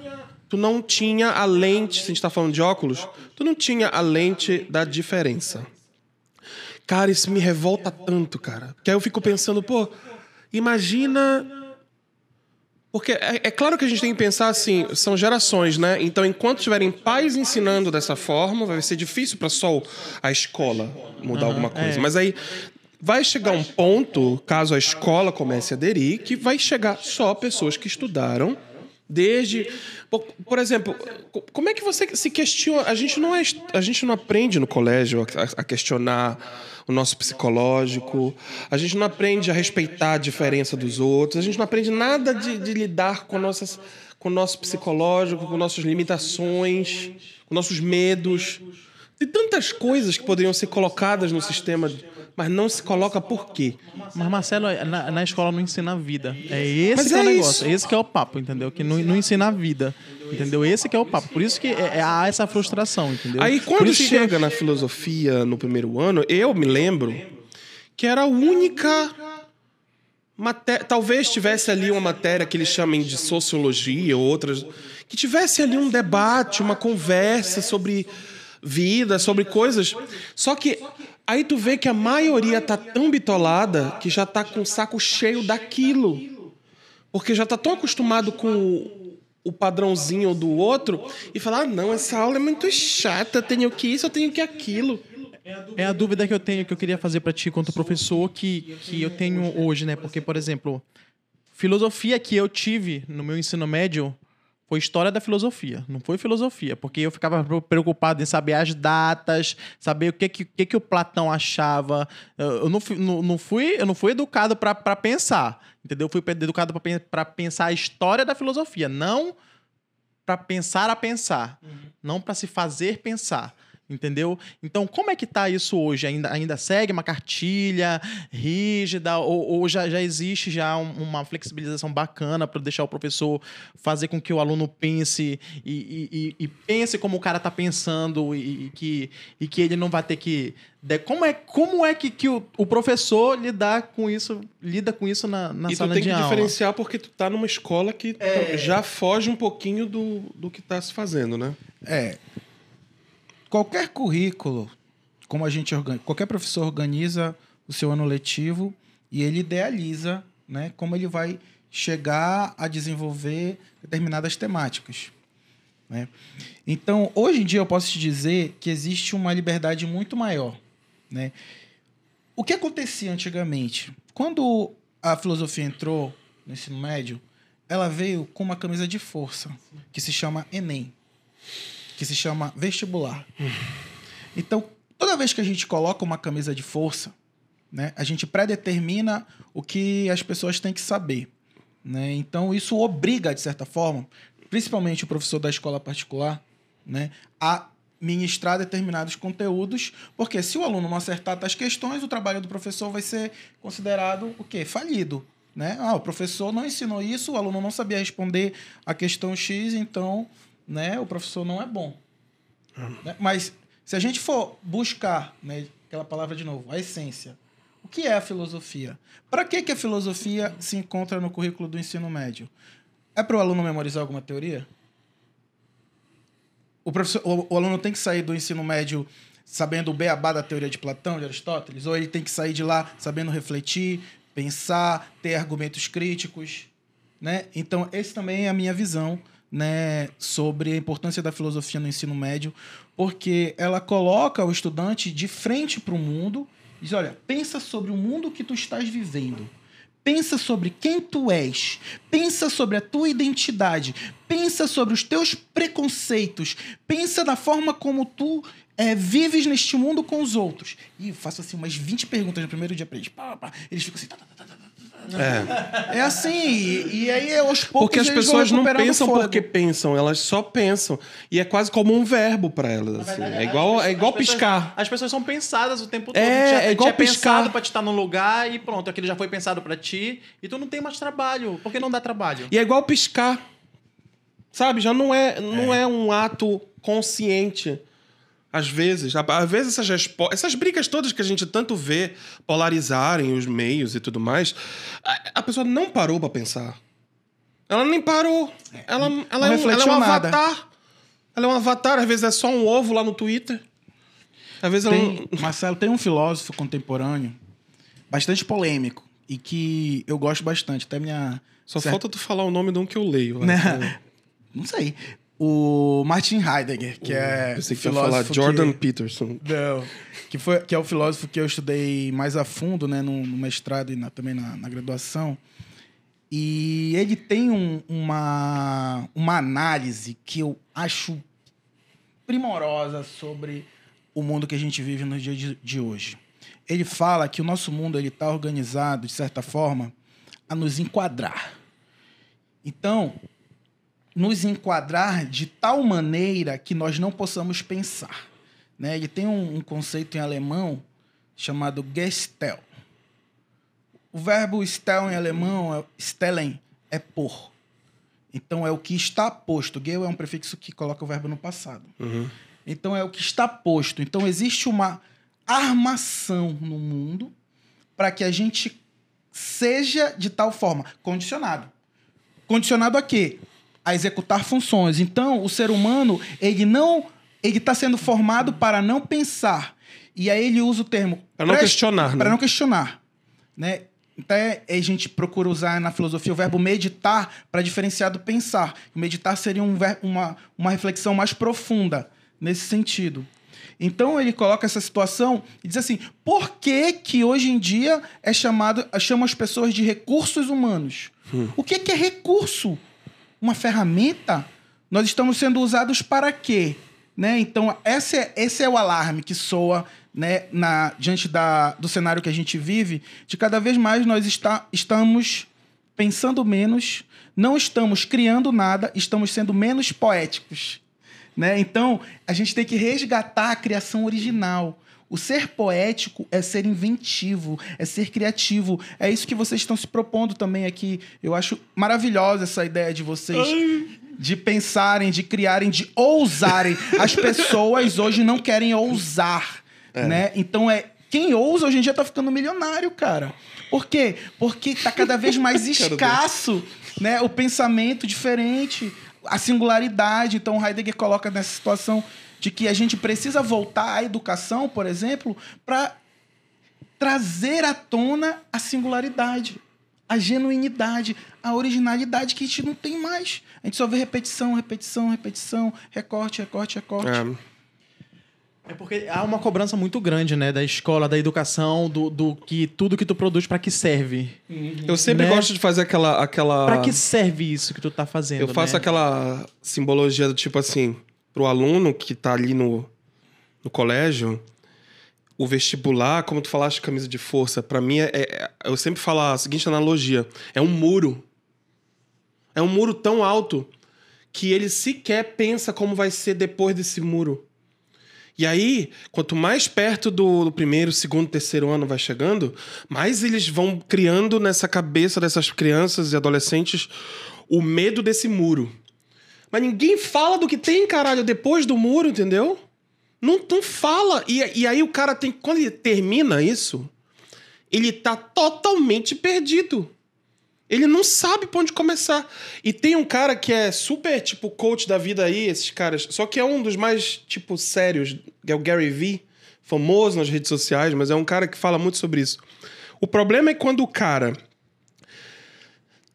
tu não tinha a lente, se a gente tá falando de óculos, tu não tinha a lente da diferença. Cara, isso me revolta tanto, cara. Porque aí eu fico pensando, pô, imagina. Porque é, é claro que a gente tem que pensar assim, são gerações, né? Então, enquanto tiverem pais ensinando dessa forma, vai ser difícil para só a escola mudar alguma coisa. é. Mas aí vai chegar um ponto, caso a escola comece a aderir, que vai chegar só pessoas que estudaram desde. Por, exemplo, co- como é que você se questiona? A gente não, é, a gente não aprende no colégio a, a questionar o nosso psicológico, a gente não aprende a respeitar a diferença dos outros, a gente não aprende nada de, de lidar com, nossas, com o nosso psicológico, com nossas limitações, com nossos medos. Tem tantas coisas que poderiam ser colocadas no sistema, mas não se coloca por quê? Mas, Marcelo, na, na escola não ensina a vida. É esse Mas que é, é o negócio. isso. Esse que é o papo, entendeu? Que não, não ensina a vida. Entendeu? Esse que é o papo. Por isso que é, é- há essa frustração, entendeu? Aí quando isso que- chega na filosofia no primeiro ano, eu me lembro que era a única matéria, talvez tivesse ali uma matéria que eles chamem de sociologia ou outras, que tivesse ali um debate, uma conversa sobre vida, sobre coisas. Só que aí tu vê que a maioria tá tão bitolada que já tá com o saco cheio daquilo. Porque já tá tão acostumado com o- padrãozinho do outro e falar: ah, não, essa aula é muito chata, tenho que isso, eu tenho que aquilo. É a dúvida que eu tenho, que eu queria fazer pra ti quanto professor, que, que eu tenho hoje, né? Porque, por exemplo, filosofia que eu tive no meu ensino médio foi história da filosofia, não foi filosofia, porque eu ficava preocupado em saber as datas, saber o que que, o que, que o Platão achava. Eu não fui, não, não fui, eu não fui educado para pensar, entendeu? Eu fui educado para pensar a história da filosofia, não para pensar a pensar, não para se fazer pensar. Entendeu? Então, como é que tá isso hoje? Ainda, ainda segue uma cartilha rígida ou, ou já, já existe já um- uma flexibilização bacana para deixar o professor fazer com que o aluno pense e, e- e- pense como o cara tá pensando e, e que, e que ele não vai ter que... de- Como é, como é que, que o, o professor lidar com isso, lida com isso na, na e tu sala tem de que aula? diferenciar porque tu tá numa escola que É. já foge um pouquinho do, do que tá se fazendo, né? É. Qualquer currículo, como a gente organiza, qualquer professor organiza o seu ano letivo e ele idealiza, né, como ele vai chegar a desenvolver determinadas temáticas, né? Então, hoje em dia eu posso te dizer que existe uma liberdade muito maior, né? O que acontecia antigamente? Quando a filosofia entrou no ensino médio, ela veio com uma camisa de força, que se chama ENEM que se chama vestibular. Então, toda vez que a gente coloca uma camisa de força, né, a gente predetermina o que as pessoas têm que saber. Né? Então, isso obriga, de certa forma, principalmente o professor da escola particular, né, a ministrar determinados conteúdos, porque se o aluno não acertar tais questões, o trabalho do professor vai ser considerado o quê? Falido. Né? Ah, o professor não ensinou isso, o aluno não sabia responder a questão X, então né, o professor não é bom. Né? Mas se a gente for buscar, né, aquela palavra de novo, a essência, o que é a filosofia? Para que, que a filosofia se encontra no currículo do ensino médio? É para o aluno memorizar alguma teoria? O, professor, o, o aluno tem que sair do ensino médio sabendo o beabá da teoria de Platão, de Aristóteles? Ou ele tem que sair de lá sabendo refletir, pensar, ter argumentos críticos? Né? Então, esse também é a minha visão né, sobre a importância da filosofia no ensino médio, porque ela coloca o estudante de frente para o mundo e diz: olha, pensa sobre o mundo que tu estás vivendo. Pensa sobre quem tu és. Pensa sobre a tua identidade. Pensa sobre os teus preconceitos. Pensa da forma como tu é, vives neste mundo com os outros. E faço assim umas 20 perguntas no primeiro dia para eles. Pá, pá. Eles ficam assim. Tá, tá, tá, tá, tá. É. É assim, e, e aí aos poucos Porque as pessoas não pensam porque pensam, elas só pensam. E é quase como um verbo para elas. assim. É igual, é igual As pessoas- piscar. As pessoas são pensadas o tempo todo. É, já, é igual piscar. pensado pra te estar num lugar e pronto, aquilo já foi pensado pra ti e tu não tem mais trabalho. Por que não dá trabalho? E é igual piscar. Sabe? Já não é, não é. um ato consciente. Às vezes. Às vezes essas, respo- essas brigas todas que a gente tanto vê polarizarem os meios e tudo mais, a, a pessoa não parou pra pensar. Ela nem parou. Ela, ela, é um, ela é um avatar. Ela é um avatar. Às vezes é só um ovo lá no Twitter. Às vezes ela Tem, não... [laughs] Marcelo, tem um filósofo contemporâneo bastante polêmico e que eu gosto bastante. Até minha. Só certa- falta tu falar o nome de um que eu leio. [laughs] Né? Não sei. O Martin Heidegger, que é. Pensei que ia falar Jordan que- Peterson. Não. Que, foi, que é o filósofo que eu estudei mais a fundo, né, no, no mestrado e na- também na, na graduação. E ele tem um- uma, uma análise que eu acho primorosa sobre o mundo que a gente vive no dia de, de hoje. Ele fala que o nosso mundo ele está organizado, de certa forma, a nos enquadrar. Então, nos enquadrar de tal maneira que nós não possamos pensar. Né? Ele tem um, um conceito em alemão chamado Gestel. O verbo stel em alemão, é, stellen, é por. Então é o que está posto. Gel é um prefixo que coloca o verbo no passado. Então é o que está posto. Então existe uma armação no mundo para que a gente seja de tal forma condicionado. Condicionado a quê? A executar funções. Então, o ser humano, ele não. Ele está sendo formado para não pensar. E aí ele usa o termo. Para não questionar, né? Para não questionar. Né? Até a gente procura usar na filosofia o verbo meditar para diferenciar do pensar. Meditar seria um ver- uma, uma reflexão mais profunda nesse sentido. Então ele coloca essa situação e diz assim: por que, que hoje em dia é chamado, chama as pessoas de recursos humanos? O que, que é recurso? Uma ferramenta? Nós estamos sendo usados para quê? Né? Então, esse é, esse é o alarme que soa né, na, diante da, do cenário que a gente vive, de cada vez mais nós está, estamos pensando menos, não estamos criando nada, estamos sendo menos poéticos. Né? Então, a gente tem que resgatar a criação original. O ser poético é ser inventivo, é ser criativo. É isso que vocês estão se propondo também aqui. Eu acho maravilhosa essa ideia de vocês. De pensarem, de criarem, de ousarem. As [laughs] pessoas hoje não querem ousar, né? Então é quem ousa hoje em dia tá ficando milionário, cara. Por quê? Porque tá cada vez mais [laughs] escasso, né? O pensamento diferente, a singularidade. Então Heidegger coloca nessa situação de que a gente precisa voltar à educação, por exemplo, para trazer à tona a singularidade, a genuinidade, a originalidade que a gente não tem mais. A gente só vê repetição, repetição, repetição, recorte, recorte, recorte. É. É porque há uma cobrança muito grande, né? Da escola, da educação, do, do que tudo que tu produz pra que serve. Eu sempre Né? gosto de fazer aquela. aquela... Pra que serve isso que tu tá fazendo? Eu faço né? aquela simbologia do tipo assim, pro aluno que tá ali no, no colégio, o vestibular, como tu falaste, camisa de força, pra mim é, é- Eu sempre falo a seguinte analogia: é um muro. É um muro tão alto que ele sequer pensa como vai ser depois desse muro. E aí, quanto mais perto do, primeiro, segundo, terceiro ano vai chegando, mais eles vão criando nessa cabeça dessas crianças e adolescentes o medo desse muro. Mas ninguém fala do que tem, caralho, depois do muro, entendeu? Não, não fala. E, e aí o cara tem. Quando ele termina isso, ele tá totalmente perdido. Ele não sabe pra onde começar. E tem um cara que é super, tipo, coach da vida aí, esses caras. Só que é um dos mais, tipo, sérios, é o Gary Vee, famoso nas redes sociais, mas é um cara que fala muito sobre isso. O problema é quando o cara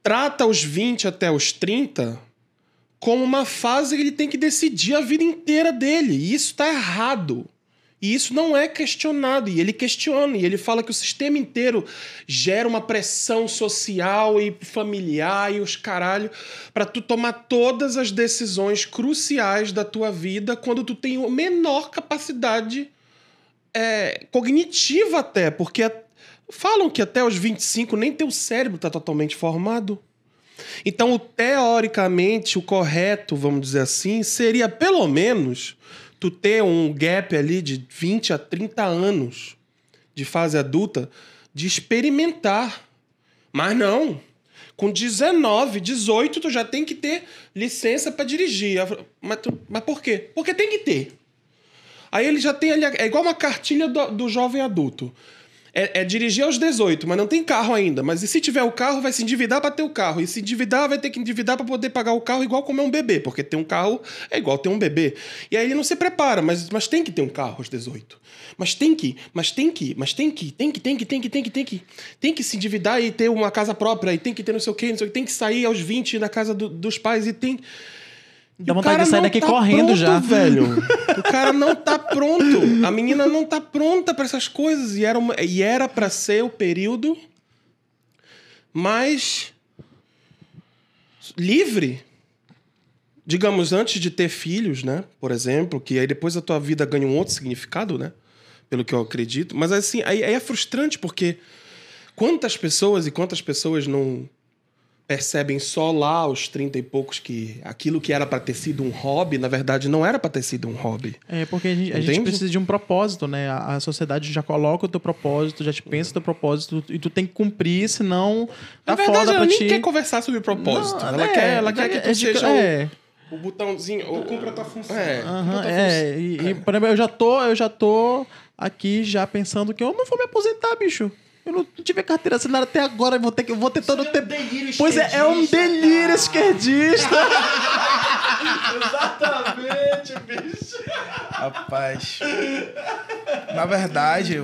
trata os 20 até os 30 como uma fase que ele tem que decidir a vida inteira dele. E isso tá errado. E isso não é questionado. E ele questiona. E ele fala que o sistema inteiro gera uma pressão social e familiar e os caralho para tu tomar todas as decisões cruciais da tua vida quando tu tem menor capacidade é, cognitiva até. Porque falam que até os 25 nem teu cérebro tá totalmente formado. Então, teoricamente, o correto, vamos dizer assim, seria pelo menos tu ter um gap ali de 20 a 30 anos de fase adulta de experimentar. Mas não. Com 19, 18, tu já tem que ter licença para dirigir. Mas, tu- mas por quê? Porque tem que ter. Aí ele já tem ali. É igual uma cartilha do, do jovem adulto. É, é dirigir aos 18, mas não tem carro ainda. Mas e se tiver o carro, vai se endividar para ter o carro. E se endividar, vai ter que endividar para poder pagar o carro igual como é um bebê. Porque ter um carro é igual ter um bebê. E aí ele não se prepara, mas, mas tem que ter um carro aos 18. Mas tem que, mas tem que, mas tem que, tem que, tem que, tem que, tem que, tem que. Tem que se endividar e ter uma casa própria. E tem que ter não sei o quê, não sei o quê. Tem que sair aos 20 da casa do- dos pais e tem. Dá vontade de sair daqui tá correndo pronto, já. velho. [laughs] O cara não tá pronto. A menina não tá pronta pra essas coisas. E era, uma, e era pra ser o período mais livre. Digamos, antes de ter filhos, né? Por exemplo, que aí depois a tua vida ganha um outro significado, né? Pelo que eu acredito. Mas assim, aí, aí é frustrante porque quantas pessoas e quantas pessoas não percebem só lá aos 30 e poucos que aquilo que era pra ter sido um hobby, na verdade não era pra ter sido um hobby. É, porque a gente, a gente precisa de um propósito, né? A, a sociedade já coloca o teu propósito, já te pensa o teu propósito, e tu tem que cumprir, senão tá na verdade, foda ela pra nem ti. quer conversar sobre propósito. Não, ela é, quer, ela quer que tu é seja é. o, o botãozinho. Ou cumpra a tua função. É. Aham, é, e, e, por exemplo, eu já tô, eu já tô aqui já pensando que eu não vou me aposentar, bicho. Eu não tive carteira assinada até agora, eu vou ter que eu vou ter todo o tempo. Pois é, é um delírio esquerdista. [laughs] Exatamente, bicho. Rapaz. Na verdade,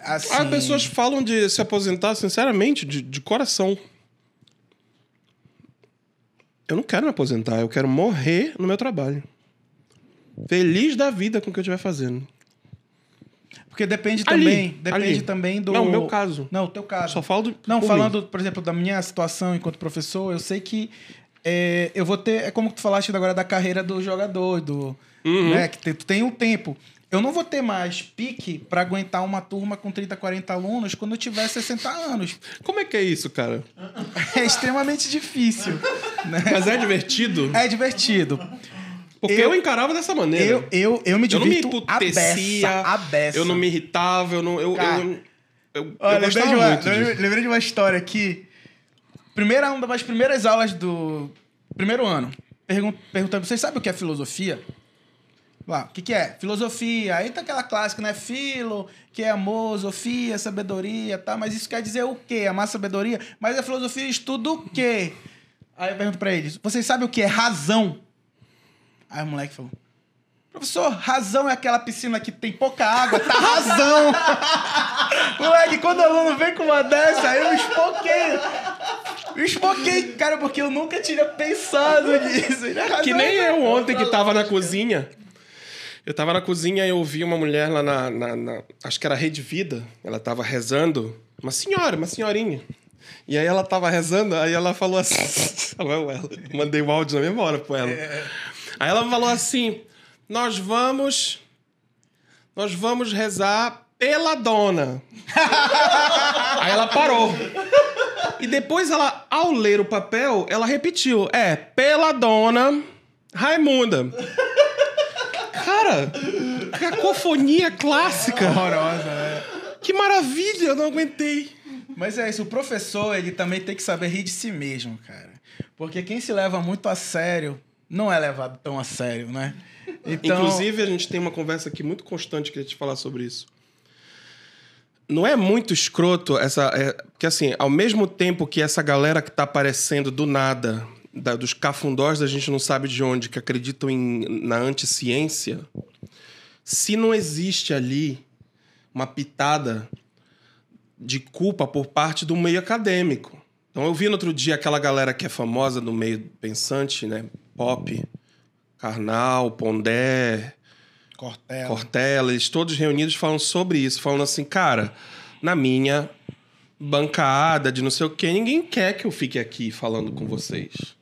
assim. As pessoas falam de se aposentar, sinceramente, de, de coração. Eu não quero me aposentar, eu quero morrer no meu trabalho. Feliz da vida com o que eu estiver fazendo. Porque depende Ali, também. Depende ali. também do. Não, o meu caso. Não, o teu caso. Só falo do. Não, por falando, mim. por exemplo, da minha situação enquanto professor, eu sei que é, eu vou ter. É como tu falaste agora da carreira do jogador, do. Uhum. Né, que tem, tu tem um tempo. Eu não vou ter mais pique para aguentar uma turma com 30, 40 alunos quando eu tiver 60 anos. Como é que é isso, cara? [laughs] É extremamente difícil. né? Mas é divertido? É divertido. Porque eu, encarava dessa maneira. Eu, eu, eu me Eu não me divirto a emputecia, beça, a beça. eu não me irritava, eu não. Eu, Cara, eu, eu, eu Olha, lembrei, de uma, lembrei de uma história aqui. Primeira, uma das primeiras aulas do primeiro ano. Pergun perguntando, vocês sabem o que é filosofia? Lá, o que, que é? Filosofia. Aí tá aquela clássica, né? Filo, que é amor, sofia, sabedoria, tá? Mas isso quer dizer o quê? Amar sabedoria? Mas a filosofia estuda o quê? Aí eu pergunto pra eles, vocês sabem o que é razão? Aí o moleque falou, professor, razão é aquela piscina que tem pouca água, tá razão. [laughs] Moleque, quando o aluno vem com uma dessa, aí eu espoquei. Eu espoquei, cara, porque eu nunca tinha pensado nisso. É razão, Que nem né? eu ontem que tava na cozinha. Eu tava na cozinha e eu vi uma mulher lá na, na- na- Acho que era Rede Vida. Ela tava rezando. Uma senhora, uma senhorinha. E aí ela tava rezando, aí ela falou assim. [laughs] Ela. Mandei o áudio na mesma hora pra ela. Aí ela falou assim: Nós vamos. Nós vamos rezar pela dona. [laughs] aí ela parou. E depois ela, ao ler o papel, ela repetiu: É, pela dona Raimunda. Cara, cacofonia clássica. Horrorosa, né? Que maravilha, eu não aguentei. Mas é isso, o professor, ele também tem que saber rir de si mesmo, cara. Porque quem se leva muito a sério não é levado tão a sério, né? [laughs] Então, Inclusive, a gente tem uma conversa aqui muito constante, queria te falar sobre isso. Não é muito escroto essa. É, porque, assim, ao mesmo tempo que essa galera que tá aparecendo do nada, da- dos cafundós da gente não sabe de onde, que acreditam em, na anticiência, se não existe ali uma pitada de culpa por parte do meio acadêmico. Então, eu vi no outro dia aquela galera que é famosa no meio pensante, né? Pop, Karnal, Pondé, Cortella. Cortella, eles todos reunidos falam sobre isso, falando assim, cara, na minha bancada de não sei o quê, ninguém quer que eu fique aqui falando com vocês.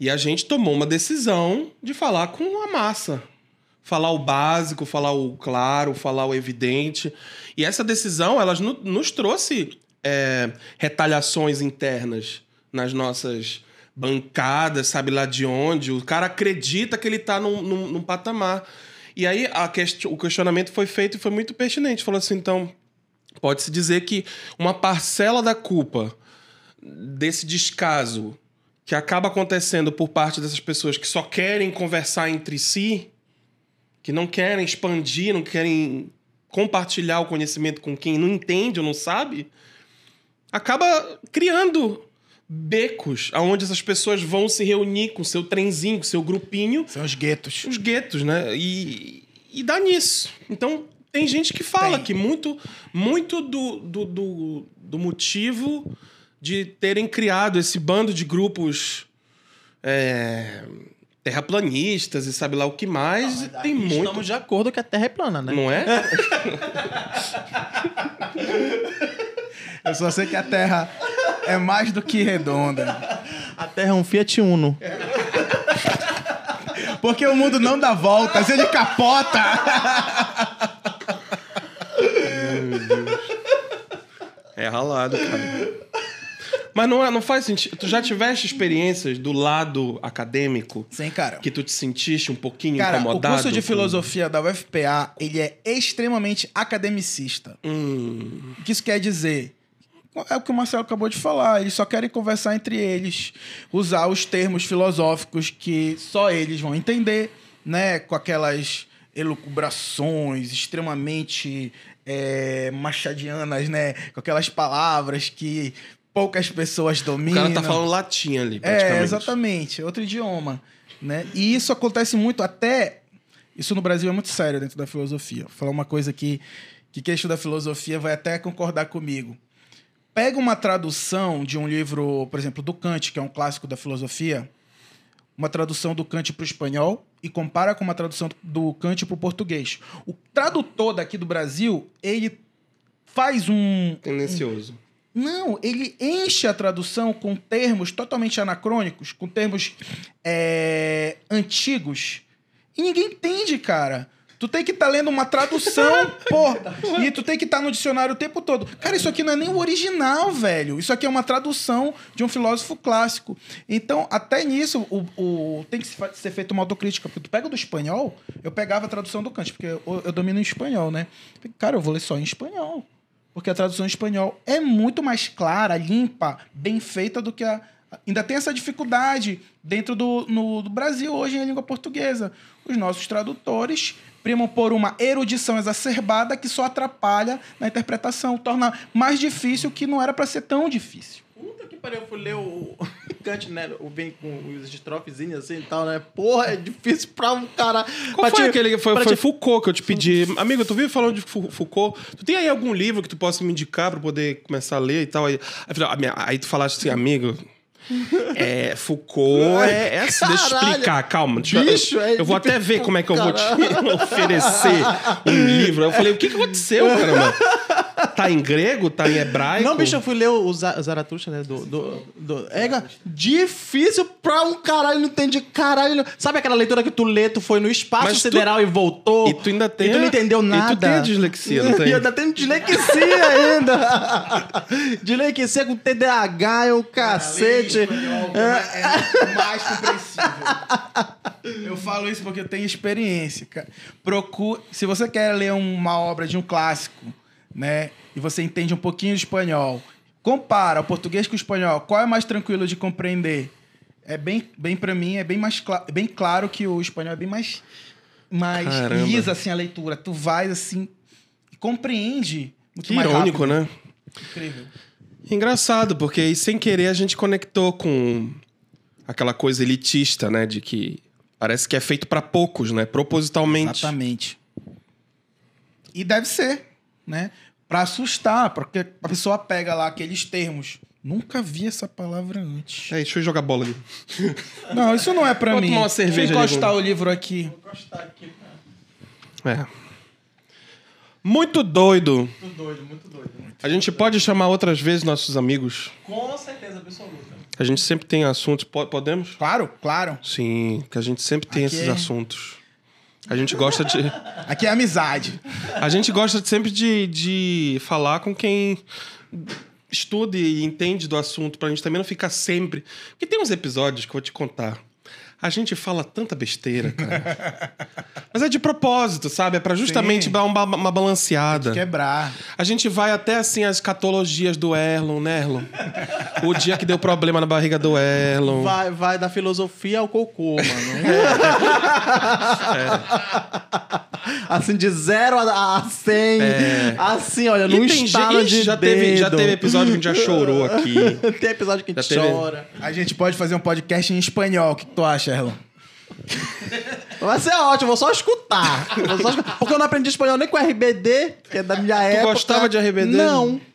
E a gente tomou uma decisão de falar com a massa. Falar o básico, falar o claro, falar o evidente. E essa decisão, elas no- nos trouxe é, retaliações internas nas nossas bancadas, sabe lá de onde. O cara acredita que ele tá num, num- num patamar. E aí quest- o questionamento foi feito e foi muito pertinente. Falou assim, então, pode-se dizer que uma parcela da culpa desse descaso que acaba acontecendo por parte dessas pessoas que só querem conversar entre si, que não querem expandir, não querem compartilhar o conhecimento com quem não entende ou não sabe, acaba criando becos aonde essas pessoas vão se reunir com seu trenzinho, com seu grupinho, São os guetos. os guetos, né? E, e dá nisso. Então, tem gente que fala Tem. que muito, muito do, do, do, do motivo de terem criado esse bando de grupos é, terraplanistas e sabe lá o que mais, tem muito. Estamos de acordo que a Terra é plana, né? Não é? [laughs] Eu só sei que a Terra é mais do que redonda. A Terra é um Fiat Uno. Porque o mundo não dá voltas, ele capota. É ralado, cara. Mas não, é- não faz sentido. Tu já tiveste experiências do lado acadêmico Sim, cara. que tu te sentiste um pouquinho Cara, o incomodado? curso de com- filosofia da UFPA, ele é extremamente academicista. Hum, O que isso quer dizer? É o que o Marcelo acabou de falar. Eles só querem conversar entre eles, usar os termos filosóficos que só eles vão entender, né? Com aquelas elucubrações extremamente é, machadianas, né? Com aquelas palavras que poucas pessoas o dominam. cara tá falando latim ali, praticamente. É, exatamente. Outro idioma. Né? E isso acontece muito até. Isso no Brasil é muito sério dentro da filosofia. Vou falar uma coisa que, que quem estuda filosofia vai até concordar comigo. Pega uma tradução de um livro, por exemplo, do Kant, que é um clássico da filosofia, uma tradução do Kant para o espanhol e compara com uma tradução do Kant para o português. O tradutor daqui do Brasil, ele faz um, Tendencioso. não, ele enche a tradução com termos totalmente anacrônicos, com termos é, antigos. E ninguém entende, cara. Tu tem que estar lendo uma tradução, [laughs] porra. E tu tem que estar no dicionário o tempo todo. Cara, isso aqui não é nem o original, velho. Isso aqui é uma tradução de um filósofo clássico. Então, até nisso, o, o- tem que ser feita uma autocrítica. Porque tu pega do espanhol, eu pegava a tradução do Kant, porque eu, eu domino em espanhol, né? Cara, eu vou ler só em espanhol. Porque a tradução em espanhol é muito mais clara, limpa, bem feita do que a. Ainda tem essa dificuldade dentro do, no, do Brasil hoje em língua portuguesa. Os nossos tradutores primam por uma erudição exacerbada que só atrapalha na interpretação, torna mais difícil o que não era para ser tão difícil. Puta que pariu, eu fui ler o [laughs] Kant, né? O bem com os estrofezinhos assim e tal, né? Porra, é difícil pra um cara. Qual pra foi te- aquele? Foi, foi te- Foucault que eu te pedi. Amigo, tu viu falando de Foucault? Tu tem aí algum livro que tu possa me indicar pra poder começar a ler e tal? Aí, aí, a minha- aí tu falaste assim, amigo. É, Foucault é, é assim, deixa eu Caralho. explicar, calma. Deixa eu- Bicho, é eu vou até ver como é que eu vou te Caralho. [laughs] oferecer um livro. Eu falei, o que, que aconteceu, caramba? Tá em grego? Tá em hebraico? Não, bicho, eu fui ler o Za- Zaratustra, né? Do, do, do... É difícil pra um caralho, não entende caralho. Sabe aquela leitura que tu lê, tu foi no espaço Mas tu- sideral e voltou? E tu ainda tem E tu não entendeu e tu nada. tem a dislexia, não [laughs] tem? E eu ainda tenho dislexia ainda. [laughs] dislexia com TDAH, é o cacete. É mais compreensível. Eu falo isso porque eu tenho experiência, cara. Procure, se você quer ler uma obra de um clássico, né, e você entende um pouquinho de espanhol, compara o português com o espanhol. Qual é mais tranquilo de compreender? É bem, bem para mim, é bem mais cla- bem claro que o espanhol é bem mais mais Caramba. lisa assim a leitura. Tu vais assim e compreende muito Que mais irônico, rápido. né? Incrível. Engraçado, porque aí, sem querer a gente conectou com aquela coisa elitista, né? De que parece que é feito pra poucos, né? Propositalmente. Exatamente. E deve ser, né? Pra assustar, porque a pessoa pega lá aqueles termos. Nunca vi essa palavra antes. É, deixa eu jogar bola ali. Não, isso não é pra Vou mim. tomar uma cerveja Deixa eu ali, encostar vamos. o livro aqui. Vou encostar aqui, cara. É. Muito doido. Muito doido, muito doido. A gente pode chamar outras vezes nossos amigos. Com certeza absoluta. A gente sempre tem assuntos. Po- podemos? Claro, claro. Sim, que a gente sempre tem Aqui esses é- assuntos. A gente gosta de. [laughs] Aqui é amizade. A gente gosta de- sempre de, de falar com quem estuda e entende do assunto, pra gente também não ficar sempre. Porque tem uns episódios que eu vou te contar. A gente fala tanta besteira, cara. [laughs] Mas é de propósito, sabe? É pra justamente Sim. dar uma, uma balanceada. Quebrar. A gente vai até assim as catologias do Erlon, né, Erlon? O dia que deu problema na barriga do Erlon. Vai, vai da filosofia ao cocô, mano. [laughs] Assim, de zero a, a 100. Assim, olha, tem estalo gente, de já teve, já dedo. teve episódio que a gente já chorou aqui. [laughs] Tem episódio que a Já gente teve- chora. A gente pode fazer um podcast em espanhol. O que tu acha, Vai ser ótimo, vou só escutar. Vou só escutar. Porque eu não aprendi espanhol nem com RBD, que é da minha época. gostava de RBD? Não. [laughs]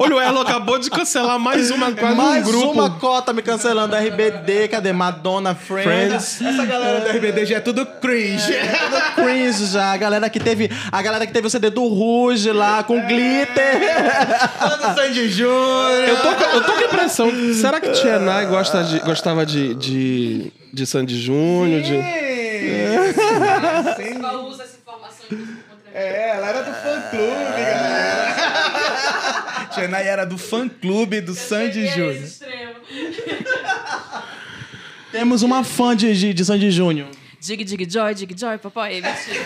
Olha, o Erlon acabou de cancelar mais uma quase Mais um grupo. uma cota me cancelando. RBD, cadê? Madonna, Friends. Friends. Essa galera do RBD já é tudo cringe. Tudo cringe já. A galera que teve, a galera que teve o CD do Rouge lá, com glitter. do Sandy Júnior. Eu tô, com- eu tô com a impressão. Será que Tia Nai gosta de, gostava de, de, de Sandy Júnior? De... Sim. Essa informação inclusive contra mim. É, ela era do fã clube, galera. Tia Nai era do fã clube do Sandy Peguei Júnior. [laughs] Temos uma fã de, de, de Sandy Júnior. Dig, dig, joy, dig, joy, papai. Mentira.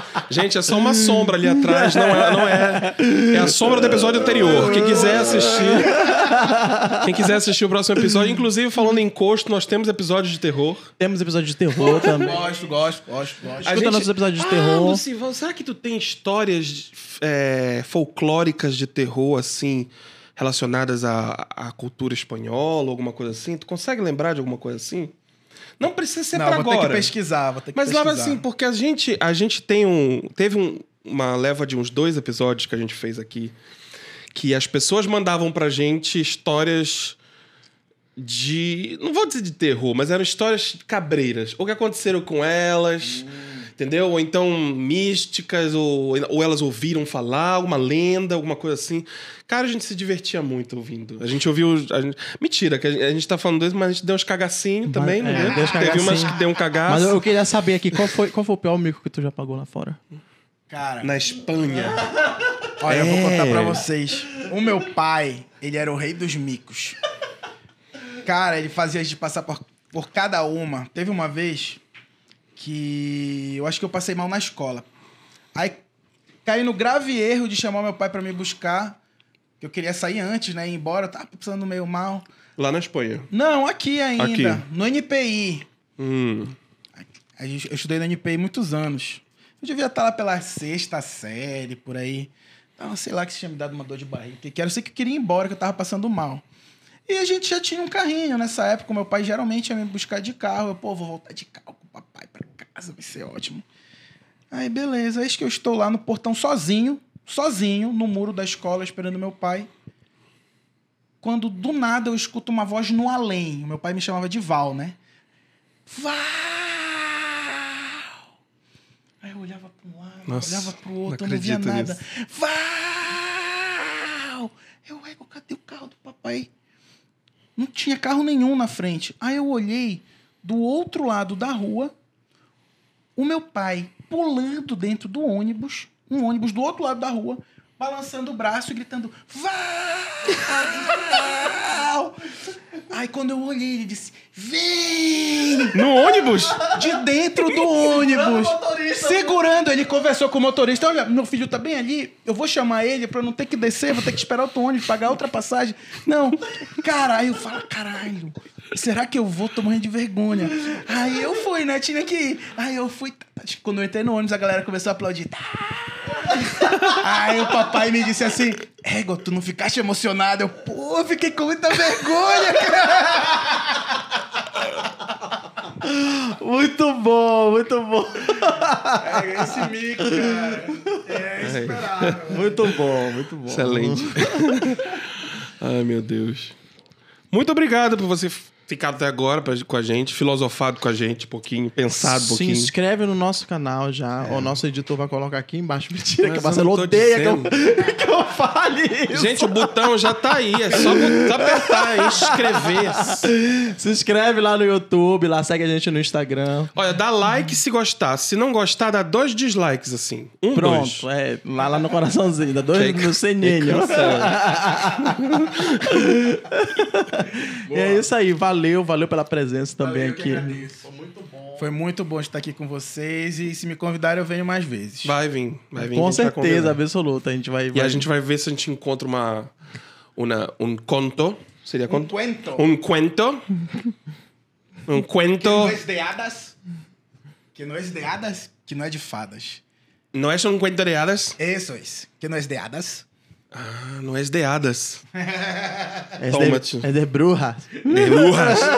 [laughs] Gente, é só uma sombra ali atrás, não é, não é. É a sombra do episódio anterior. Quem quiser assistir. Quem quiser assistir o próximo episódio, inclusive falando em encosto, nós temos episódios de terror. Temos episódio de terror também. Gosto, gosto, gosto, gosto. Escuta nossos episódios de Ah, terror. Lucivão, será que tu tem histórias é, folclóricas de terror, assim, relacionadas à, à cultura espanhola, alguma coisa assim? Tu consegue lembrar de alguma coisa assim? Não precisa ser Não, pra vou ter agora. que pesquisar, vou ter que Mas pesquisar. leva assim, porque a gente, a gente tem um. Teve um- uma leva de uns dois episódios que a gente fez aqui. Que as pessoas mandavam pra gente histórias de. Não vou dizer de terror, mas eram histórias cabreiras. O que aconteceram com elas. Entendeu? Ou então místicas, ou, ou elas ouviram falar, uma lenda, alguma coisa assim. Cara, a gente se divertia muito ouvindo. A gente ouviu. a gente- Mentira, que a gente, a gente tá falando disso, mas a gente deu uns cagacinhos também, é, né? deu uns Teve umas que deu um cagaço. Mas eu queria saber aqui, qual foi, qual foi o pior mico que tu já pagou lá fora? Cara, Na Espanha. olha, eu vou É. contar pra vocês. O meu pai, ele era o rei dos micos. Cara, ele fazia a gente passar por, por cada uma. Teve uma vez que eu acho que eu passei mal na escola. Aí caí no grave erro de chamar meu pai pra me buscar. Que eu queria sair antes, né? Ir embora. Eu tava passando meio mal. Lá na Espanha. Não, aqui ainda. Aqui. No NPI. Hum. Eu estudei no NPI muitos anos. Eu devia estar lá pela sexta série, por aí. Então, sei lá que tinha me dado uma dor de barriga. Que que era, eu sei que eu queria ir embora, que eu tava passando mal. E a gente já tinha um carrinho nessa época. Meu pai geralmente ia me buscar de carro. Eu, pô, vou voltar de carro papai pra casa, vai ser ótimo. Aí, beleza. Eis que eu estou lá no portão sozinho, sozinho, no muro da escola, esperando meu pai. Quando do nada eu escuto uma voz no além. O meu pai me chamava de Val, né? Val! Aí eu olhava para um lado, Nossa, olhava para o não outro, eu não via nada. nisso. Val! Eu, ego, cadê o carro do papai? Não tinha carro nenhum na frente. Aí eu olhei do outro lado da rua, o meu pai pulando dentro do ônibus, um ônibus do outro lado da rua, balançando o braço e gritando: Val! Aí quando eu olhei, ele disse: Vem! No ônibus? De dentro do ônibus. Segurando, ele conversou com o motorista. Olha, meu filho tá bem ali. Eu vou chamar ele pra eu não ter que descer, vou ter que esperar outro ônibus, pagar outra passagem. Não. Cara, aí eu falo, caralho. Será que eu vou? Tô morrendo de vergonha. Aí eu fui, né? Tinha que ir. Aí eu fui. Quando eu entrei no ônibus, a galera começou a aplaudir. Tá. Aí o papai me disse assim: Ego, tu não ficaste emocionado? Eu, pô, fiquei com muita vergonha, Muito bom, muito bom. É esse mico, cara. É esperável. Muito bom, muito bom. Excelente. [laughs] Ai, meu Deus. Muito obrigado por você ficar até agora pra- com a gente, filosofado com a gente um pouquinho, pensado um Se pouquinho. inscreve no nosso canal já. O nosso editor vai colocar aqui embaixo. Mentira, Mas que o Marcelo odeia que eu, [laughs] que eu fale isso. Gente, o botão já tá aí. É só apertar e inscrever. Se inscreve lá no YouTube, lá segue a gente no Instagram. Olha, dá like se gostar. Se não gostar, dá dois dislikes, assim. Um, Pronto, dois. é, lá, lá no coraçãozinho, dá dois Que- no seninho. [laughs] e é isso aí, valeu, valeu pela presença também aqui. Foi muito bom estar aqui com vocês e se me convidarem eu venho mais vezes. Vai vir, vai vir. Com certeza, convidar. absoluta. A gente vai. E vai- a gente vai ver se a gente encontra uma, uma um conto. Seria Um conto? cuento. Um cuento. Um Que cuento. não é de hadas. Que não é de hadas. Que não é de fadas. Não é um cuento de hadas. Isso é. Que não é de hadas. Ah, não é [laughs] de hadas. é de, tio. é de brujas. De brujas. [laughs]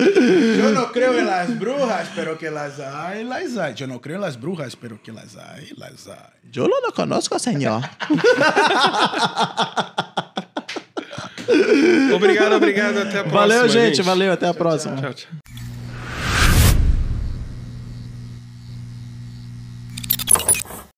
Eu não creio em las brujas, pero que las hay, las hay. Eu não creio em las brujas, pero que las hay, las hay. Eu não conosco, senhor. Obrigado, obrigado. Até a próxima. Valeu, gente. Valeu. Até a próxima. Tchau, tchau.